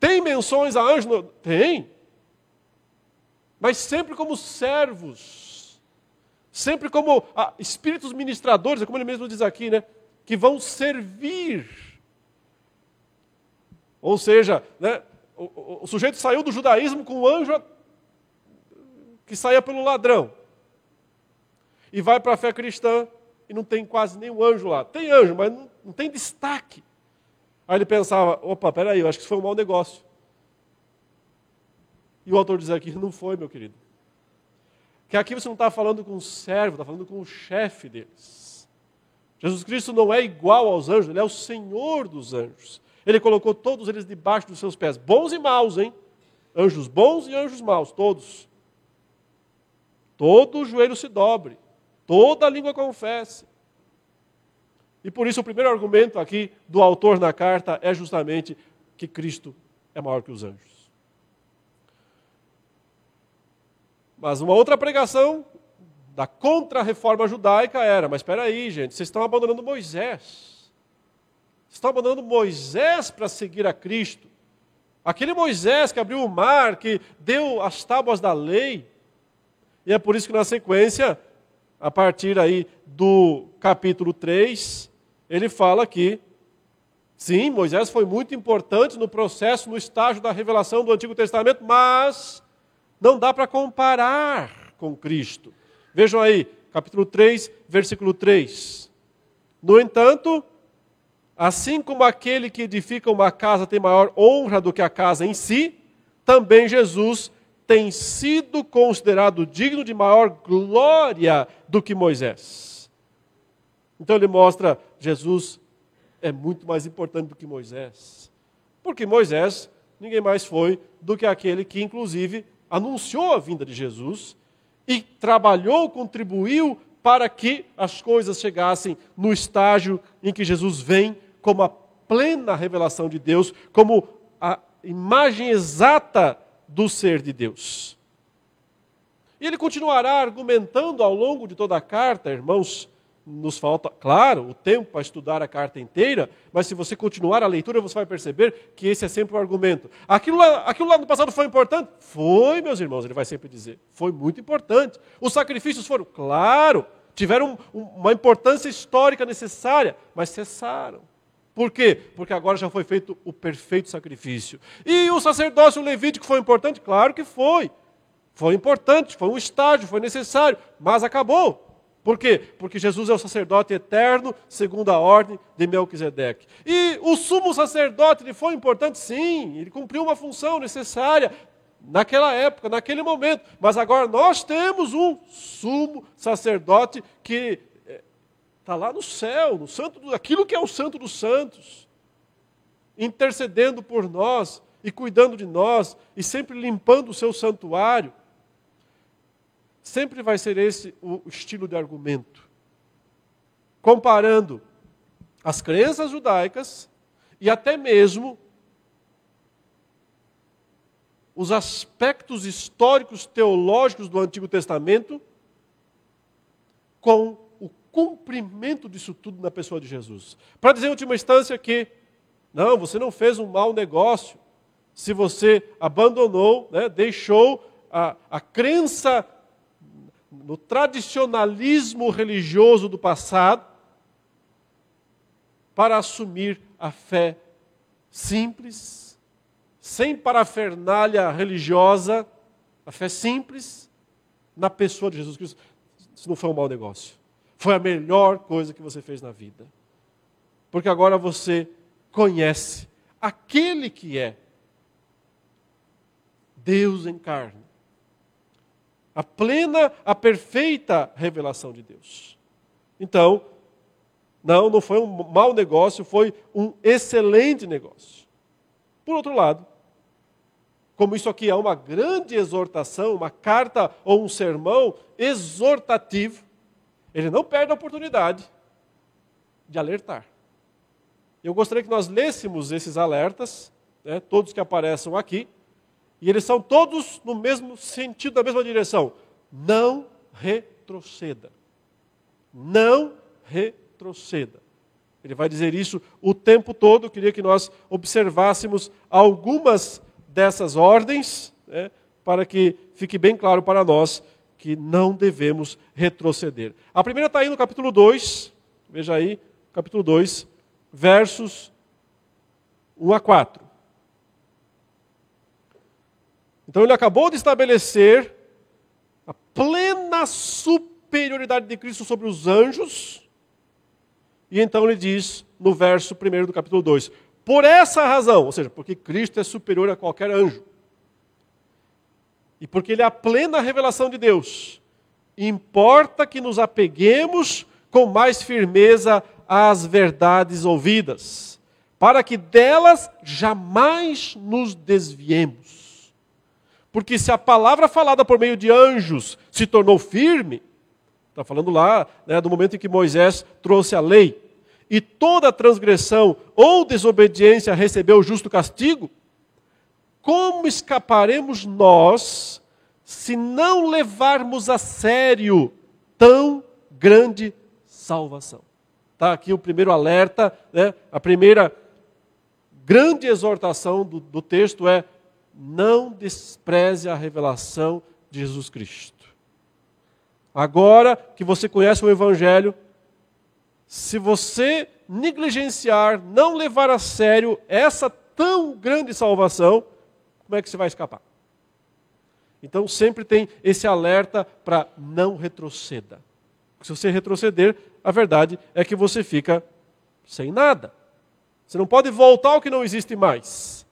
Tem menções a anjo? Tem. Mas sempre como servos sempre como ah, espíritos ministradores, é como ele mesmo diz aqui, né? Que vão servir. Ou seja, né, o, o, o sujeito saiu do judaísmo com o anjo que saía pelo ladrão. E vai para a fé cristã e não tem quase nenhum anjo lá. Tem anjo, mas não, não tem destaque. Aí ele pensava, opa, peraí, eu acho que isso foi um mau negócio. E o autor diz aqui, não foi, meu querido. Que aqui você não está falando com o servo, está falando com o chefe deles. Jesus Cristo não é igual aos anjos, ele é o Senhor dos anjos. Ele colocou todos eles debaixo dos seus pés, bons e maus, hein? Anjos bons e anjos maus, todos. Todo o joelho se dobre, toda a língua confesse. E por isso o primeiro argumento aqui do autor na carta é justamente que Cristo é maior que os anjos. Mas uma outra pregação da contra-reforma judaica era: mas espera aí, gente, vocês estão abandonando Moisés. Vocês estão abandonando Moisés para seguir a Cristo. Aquele Moisés que abriu o mar, que deu as tábuas da lei. E é por isso que na sequência, a partir aí do capítulo 3, ele fala que sim, Moisés foi muito importante no processo, no estágio da revelação do Antigo Testamento, mas não dá para comparar com Cristo. Vejam aí, capítulo 3, versículo 3. No entanto, assim como aquele que edifica uma casa tem maior honra do que a casa em si, também Jesus tem sido considerado digno de maior glória do que Moisés. Então ele mostra Jesus é muito mais importante do que Moisés. Porque Moisés ninguém mais foi do que aquele que inclusive anunciou a vinda de Jesus e trabalhou, contribuiu para que as coisas chegassem no estágio em que Jesus vem como a plena revelação de Deus, como a imagem exata do ser de Deus. E ele continuará argumentando ao longo de toda a carta, irmãos, nos falta, claro, o tempo para estudar a carta inteira, mas se você continuar a leitura, você vai perceber que esse é sempre o argumento. Aquilo lá, aquilo lá no passado foi importante? Foi, meus irmãos, ele vai sempre dizer. Foi muito importante. Os sacrifícios foram, claro, tiveram uma importância histórica necessária, mas cessaram. Por quê? Porque agora já foi feito o perfeito sacrifício. E o sacerdócio levítico foi importante? Claro que foi. Foi importante, foi um estágio, foi necessário, mas acabou. Por quê? Porque Jesus é o sacerdote eterno, segundo a ordem de Melquisedeque. E o sumo sacerdote ele foi importante? Sim, ele cumpriu uma função necessária, naquela época, naquele momento. Mas agora nós temos um sumo sacerdote que está lá no céu, no santo, aquilo que é o santo dos santos, intercedendo por nós e cuidando de nós e sempre limpando o seu santuário. Sempre vai ser esse o estilo de argumento. Comparando as crenças judaicas e até mesmo os aspectos históricos teológicos do Antigo Testamento com o cumprimento disso tudo na pessoa de Jesus. Para dizer em última instância que, não, você não fez um mau negócio se você abandonou, né, deixou a, a crença no tradicionalismo religioso do passado para assumir a fé simples, sem parafernália religiosa, a fé simples na pessoa de Jesus Cristo. Isso não foi um mau negócio. Foi a melhor coisa que você fez na vida. Porque agora você conhece aquele que é Deus em carne. A plena, a perfeita revelação de Deus. Então, não, não foi um mau negócio, foi um excelente negócio. Por outro lado, como isso aqui é uma grande exortação, uma carta ou um sermão exortativo, ele não perde a oportunidade de alertar. Eu gostaria que nós lêssemos esses alertas, né, todos que apareçam aqui, e eles são todos no mesmo sentido, na mesma direção. Não retroceda. Não retroceda. Ele vai dizer isso o tempo todo. Eu queria que nós observássemos algumas dessas ordens, né, para que fique bem claro para nós que não devemos retroceder. A primeira está aí no capítulo 2, veja aí, capítulo 2, versos 1 a 4. Então ele acabou de estabelecer a plena superioridade de Cristo sobre os anjos. E então ele diz no verso 1 do capítulo 2: Por essa razão, ou seja, porque Cristo é superior a qualquer anjo, e porque ele é a plena revelação de Deus, importa que nos apeguemos com mais firmeza às verdades ouvidas, para que delas jamais nos desviemos. Porque se a palavra falada por meio de anjos se tornou firme, está falando lá né, do momento em que Moisés trouxe a lei, e toda transgressão ou desobediência recebeu justo castigo, como escaparemos nós se não levarmos a sério tão grande salvação? Está aqui o primeiro alerta, né? a primeira grande exortação do, do texto é: não despreze a revelação de Jesus Cristo. Agora que você conhece o Evangelho, se você negligenciar, não levar a sério essa tão grande salvação, como é que você vai escapar? Então sempre tem esse alerta para não retroceda. se você retroceder, a verdade é que você fica sem nada. Você não pode voltar ao que não existe mais.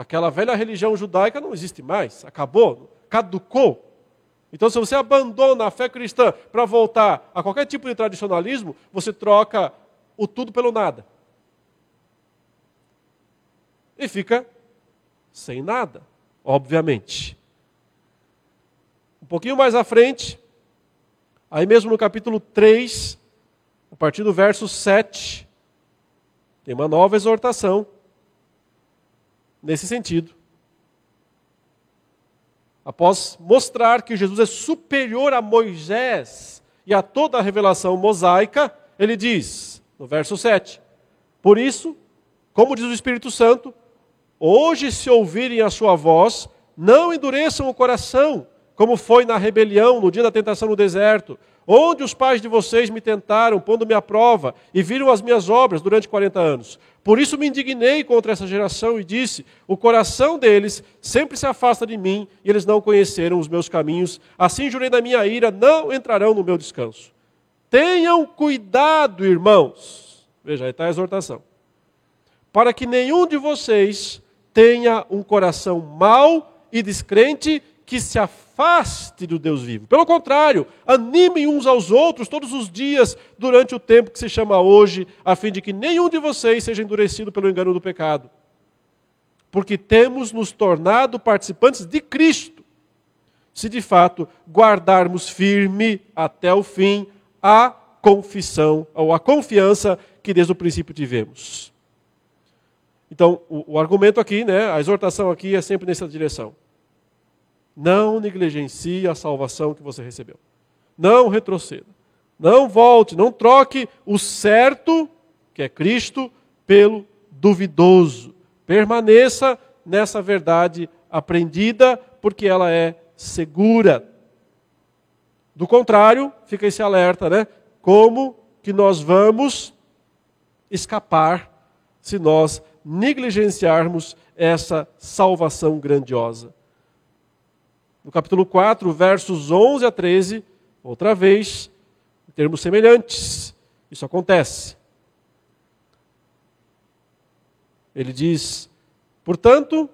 Aquela velha religião judaica não existe mais, acabou, caducou. Então, se você abandona a fé cristã para voltar a qualquer tipo de tradicionalismo, você troca o tudo pelo nada. E fica sem nada, obviamente. Um pouquinho mais à frente, aí mesmo no capítulo 3, a partir do verso 7, tem uma nova exortação nesse sentido após mostrar que Jesus é superior a Moisés e a toda a revelação mosaica, ele diz, no verso 7: Por isso, como diz o Espírito Santo, hoje, se ouvirem a sua voz, não endureçam o coração, como foi na rebelião no dia da tentação no deserto, onde os pais de vocês me tentaram, pondo-me à prova, e viram as minhas obras durante 40 anos. Por isso me indignei contra essa geração e disse: O coração deles sempre se afasta de mim, e eles não conheceram os meus caminhos. Assim jurei na minha ira: não entrarão no meu descanso. Tenham cuidado, irmãos. Veja, aí está a exortação. Para que nenhum de vocês tenha um coração mau e descrente que se afaste do Deus vivo. Pelo contrário, animem uns aos outros todos os dias durante o tempo que se chama hoje, a fim de que nenhum de vocês seja endurecido pelo engano do pecado. Porque temos nos tornado participantes de Cristo, se de fato guardarmos firme até o fim a confissão ou a confiança que desde o princípio tivemos. Então, o, o argumento aqui, né, a exortação aqui é sempre nessa direção. Não negligencie a salvação que você recebeu. Não retroceda. Não volte, não troque o certo, que é Cristo, pelo duvidoso. Permaneça nessa verdade aprendida, porque ela é segura. Do contrário, fica esse alerta, né? Como que nós vamos escapar se nós negligenciarmos essa salvação grandiosa? No capítulo 4, versos 11 a 13, outra vez, em termos semelhantes, isso acontece. Ele diz, portanto,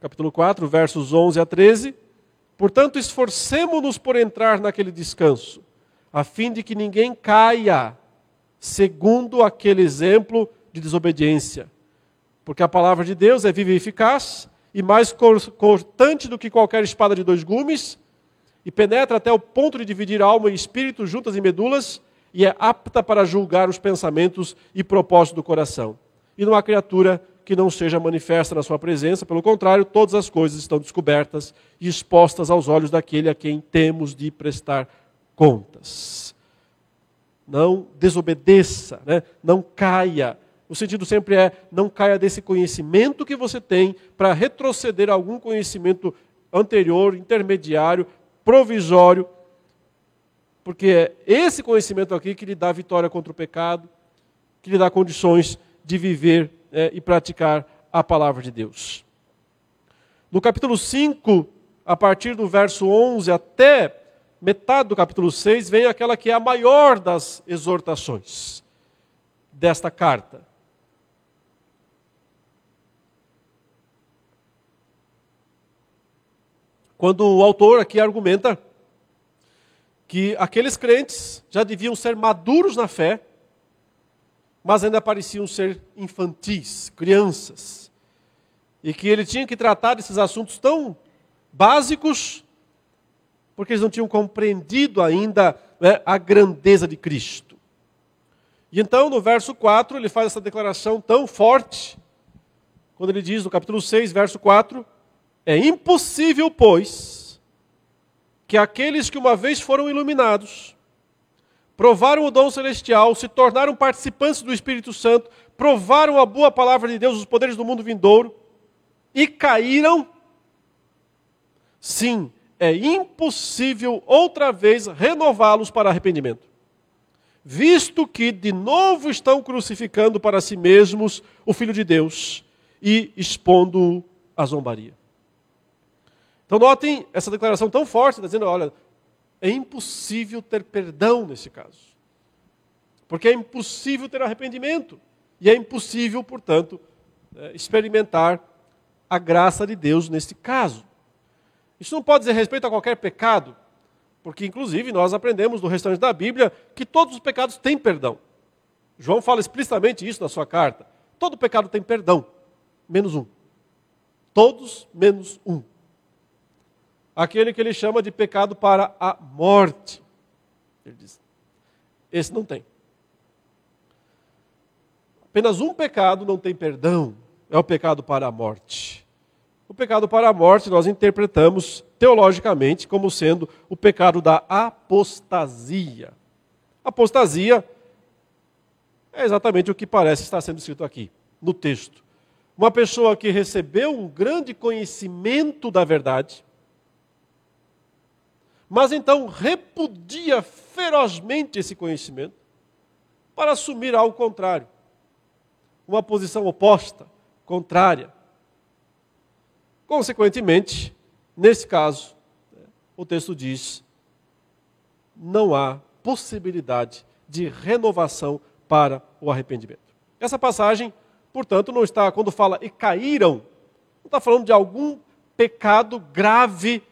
capítulo 4, versos 11 a 13, portanto, esforcemo-nos por entrar naquele descanso, a fim de que ninguém caia segundo aquele exemplo de desobediência. Porque a palavra de Deus é viva e eficaz, e mais cortante do que qualquer espada de dois gumes, e penetra até o ponto de dividir alma e espírito juntas e medulas, e é apta para julgar os pensamentos e propósitos do coração. E não há criatura que não seja manifesta na sua presença, pelo contrário, todas as coisas estão descobertas e expostas aos olhos daquele a quem temos de prestar contas. Não desobedeça, né? não caia o sentido sempre é não caia desse conhecimento que você tem para retroceder a algum conhecimento anterior, intermediário, provisório, porque é esse conhecimento aqui que lhe dá vitória contra o pecado, que lhe dá condições de viver é, e praticar a palavra de Deus. No capítulo 5, a partir do verso 11 até metade do capítulo 6, vem aquela que é a maior das exortações desta carta. Quando o autor aqui argumenta que aqueles crentes já deviam ser maduros na fé, mas ainda pareciam ser infantis, crianças, e que ele tinha que tratar desses assuntos tão básicos, porque eles não tinham compreendido ainda né, a grandeza de Cristo. E então, no verso 4, ele faz essa declaração tão forte, quando ele diz, no capítulo 6, verso 4, é impossível, pois, que aqueles que uma vez foram iluminados, provaram o dom celestial, se tornaram participantes do Espírito Santo, provaram a boa palavra de Deus, os poderes do mundo vindouro, e caíram, sim, é impossível outra vez renová-los para arrependimento. Visto que de novo estão crucificando para si mesmos o Filho de Deus e expondo-o à zombaria. Então notem essa declaração tão forte, tá dizendo, olha, é impossível ter perdão nesse caso. Porque é impossível ter arrependimento. E é impossível, portanto, é, experimentar a graça de Deus neste caso. Isso não pode dizer respeito a qualquer pecado, porque inclusive nós aprendemos do restante da Bíblia que todos os pecados têm perdão. João fala explicitamente isso na sua carta. Todo pecado tem perdão, menos um. Todos menos um aquele que ele chama de pecado para a morte. Ele diz: esse não tem. Apenas um pecado não tem perdão, é o pecado para a morte. O pecado para a morte nós interpretamos teologicamente como sendo o pecado da apostasia. Apostasia é exatamente o que parece estar sendo escrito aqui, no texto. Uma pessoa que recebeu um grande conhecimento da verdade, mas então repudia ferozmente esse conhecimento para assumir algo contrário, uma posição oposta, contrária. Consequentemente, nesse caso, o texto diz: não há possibilidade de renovação para o arrependimento. Essa passagem, portanto, não está, quando fala e caíram, não está falando de algum pecado grave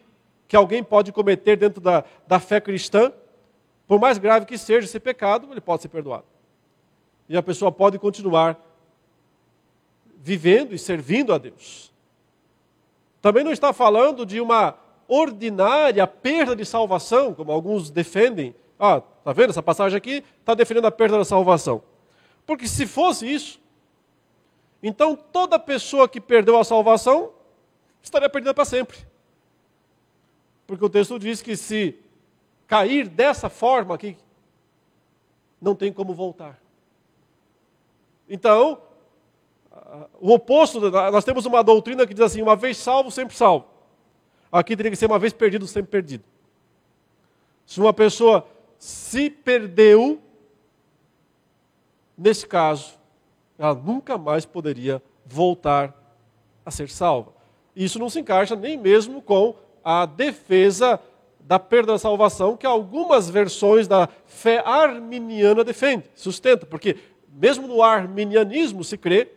que alguém pode cometer dentro da, da fé cristã, por mais grave que seja esse pecado, ele pode ser perdoado. E a pessoa pode continuar vivendo e servindo a Deus. Também não está falando de uma ordinária perda de salvação, como alguns defendem. Ah, está vendo? Essa passagem aqui está defendendo a perda da salvação. Porque se fosse isso, então toda pessoa que perdeu a salvação estaria perdida para sempre. Porque o texto diz que se cair dessa forma aqui, não tem como voltar. Então, o oposto, nós temos uma doutrina que diz assim: uma vez salvo, sempre salvo. Aqui teria que ser uma vez perdido, sempre perdido. Se uma pessoa se perdeu, nesse caso, ela nunca mais poderia voltar a ser salva. Isso não se encaixa nem mesmo com a defesa da perda da salvação que algumas versões da fé arminiana defendem, sustenta, porque mesmo no arminianismo se crê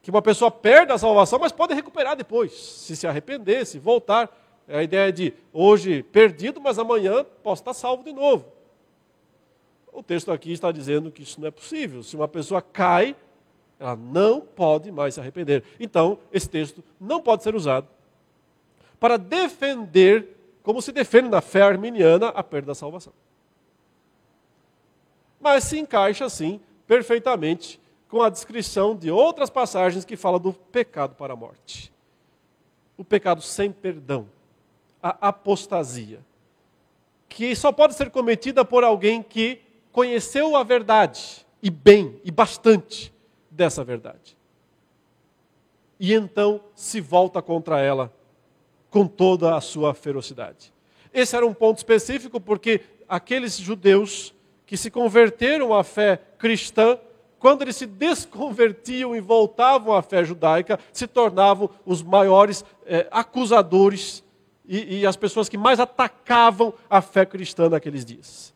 que uma pessoa perde a salvação, mas pode recuperar depois, se se arrepender, se voltar. É a ideia de hoje perdido, mas amanhã posso estar salvo de novo. O texto aqui está dizendo que isso não é possível. Se uma pessoa cai, ela não pode mais se arrepender. Então, esse texto não pode ser usado para defender, como se defende na fé arminiana, a perda da salvação. Mas se encaixa, assim, perfeitamente com a descrição de outras passagens que falam do pecado para a morte. O pecado sem perdão, a apostasia, que só pode ser cometida por alguém que conheceu a verdade, e bem, e bastante dessa verdade. E então se volta contra ela com toda a sua ferocidade. Esse era um ponto específico porque aqueles judeus que se converteram à fé cristã, quando eles se desconvertiam e voltavam à fé judaica, se tornavam os maiores eh, acusadores e, e as pessoas que mais atacavam a fé cristã naqueles dias.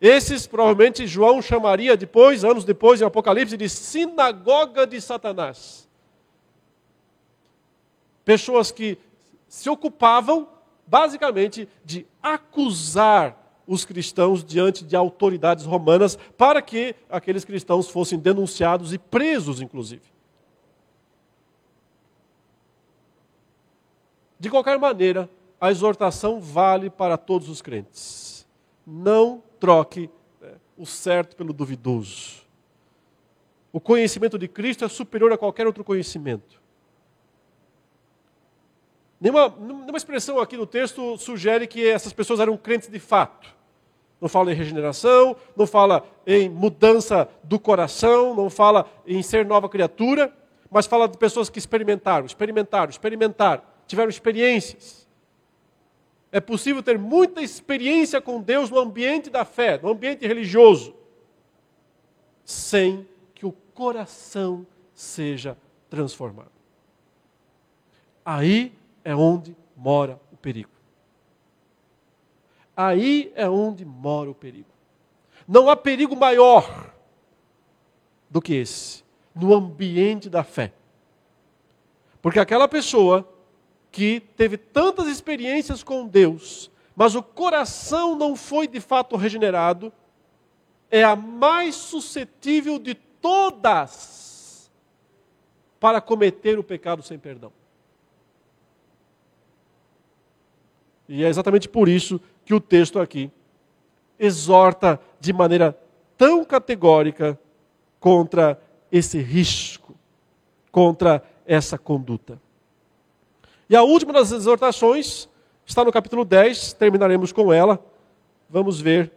Esses provavelmente João chamaria depois, anos depois, em Apocalipse, de sinagoga de Satanás. Pessoas que se ocupavam basicamente de acusar os cristãos diante de autoridades romanas para que aqueles cristãos fossem denunciados e presos, inclusive. De qualquer maneira, a exortação vale para todos os crentes. Não troque né, o certo pelo duvidoso. O conhecimento de Cristo é superior a qualquer outro conhecimento. Nenhuma, nenhuma expressão aqui no texto sugere que essas pessoas eram crentes de fato. Não fala em regeneração, não fala em mudança do coração, não fala em ser nova criatura, mas fala de pessoas que experimentaram, experimentaram, experimentaram, tiveram experiências. É possível ter muita experiência com Deus no ambiente da fé, no ambiente religioso, sem que o coração seja transformado. Aí é onde mora o perigo. Aí é onde mora o perigo. Não há perigo maior do que esse, no ambiente da fé. Porque aquela pessoa que teve tantas experiências com Deus, mas o coração não foi de fato regenerado, é a mais suscetível de todas para cometer o pecado sem perdão. E é exatamente por isso que o texto aqui exorta de maneira tão categórica contra esse risco, contra essa conduta. E a última das exortações está no capítulo 10, terminaremos com ela. Vamos ver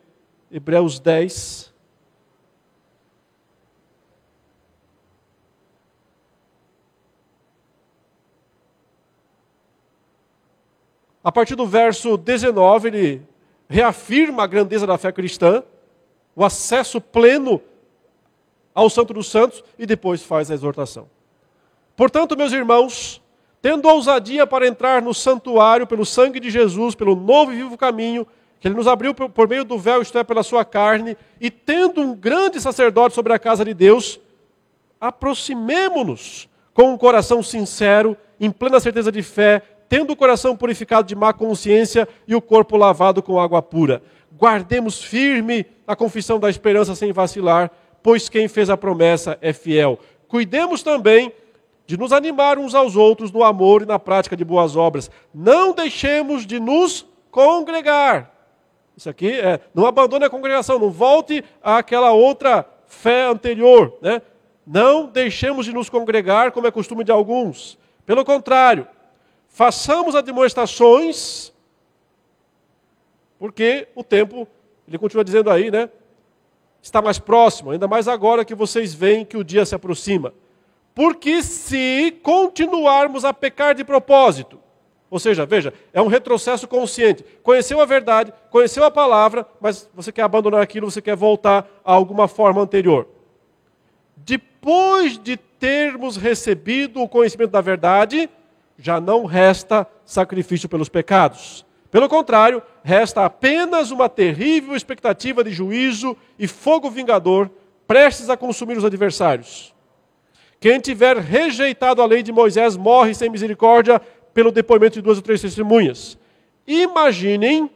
Hebreus 10, A partir do verso 19, ele reafirma a grandeza da fé cristã, o acesso pleno ao Santo dos Santos e depois faz a exortação. Portanto, meus irmãos, tendo ousadia para entrar no santuário pelo sangue de Jesus, pelo novo e vivo caminho que ele nos abriu por meio do véu, isto é, pela sua carne, e tendo um grande sacerdote sobre a casa de Deus, aproximemo-nos com um coração sincero, em plena certeza de fé, tendo o coração purificado de má consciência e o corpo lavado com água pura. Guardemos firme a confissão da esperança sem vacilar, pois quem fez a promessa é fiel. Cuidemos também de nos animar uns aos outros no amor e na prática de boas obras. Não deixemos de nos congregar. Isso aqui é, não abandone a congregação, não volte àquela outra fé anterior, né? Não deixemos de nos congregar como é costume de alguns. Pelo contrário, façamos admoestações, porque o tempo, ele continua dizendo aí, né? Está mais próximo, ainda mais agora que vocês veem que o dia se aproxima. Porque se continuarmos a pecar de propósito, ou seja, veja, é um retrocesso consciente. Conheceu a verdade, conheceu a palavra, mas você quer abandonar aquilo, você quer voltar a alguma forma anterior. Depois de termos recebido o conhecimento da verdade, já não resta sacrifício pelos pecados. Pelo contrário, resta apenas uma terrível expectativa de juízo e fogo vingador prestes a consumir os adversários. Quem tiver rejeitado a lei de Moisés morre sem misericórdia pelo depoimento de duas ou três testemunhas. Imaginem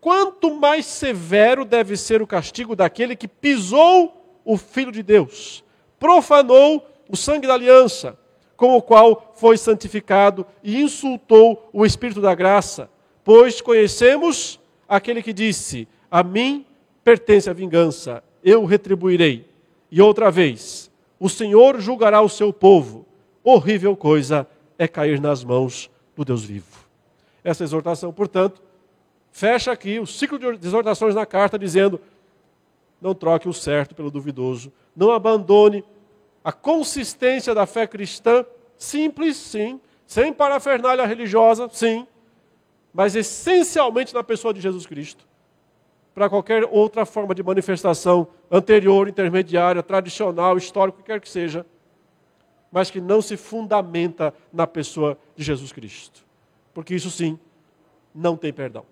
quanto mais severo deve ser o castigo daquele que pisou o Filho de Deus, profanou o sangue da aliança, com o qual foi santificado e insultou o Espírito da graça, pois conhecemos aquele que disse: A mim pertence a vingança, eu retribuirei. E outra vez, o Senhor julgará o seu povo. Horrível coisa é cair nas mãos do Deus vivo. Essa exortação, portanto, fecha aqui o ciclo de exortações na carta, dizendo: não troque o certo pelo duvidoso, não abandone a consistência da fé cristã, simples, sim, sem parafernália religiosa, sim, mas essencialmente na pessoa de Jesus Cristo para qualquer outra forma de manifestação anterior, intermediária, tradicional, histórico, que quer que seja, mas que não se fundamenta na pessoa de Jesus Cristo. Porque isso sim não tem perdão.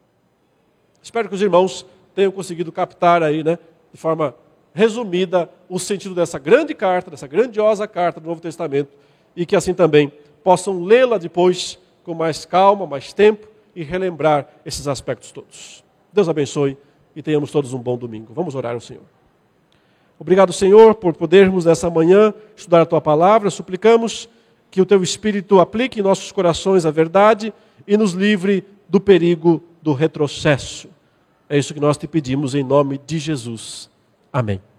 Espero que os irmãos tenham conseguido captar aí, né, de forma resumida, o sentido dessa grande carta, dessa grandiosa carta do Novo Testamento, e que assim também possam lê-la depois com mais calma, mais tempo e relembrar esses aspectos todos. Deus abençoe e tenhamos todos um bom domingo. Vamos orar ao Senhor. Obrigado, Senhor, por podermos nessa manhã estudar a tua palavra. Suplicamos que o teu Espírito aplique em nossos corações a verdade e nos livre do perigo do retrocesso. É isso que nós te pedimos em nome de Jesus. Amém.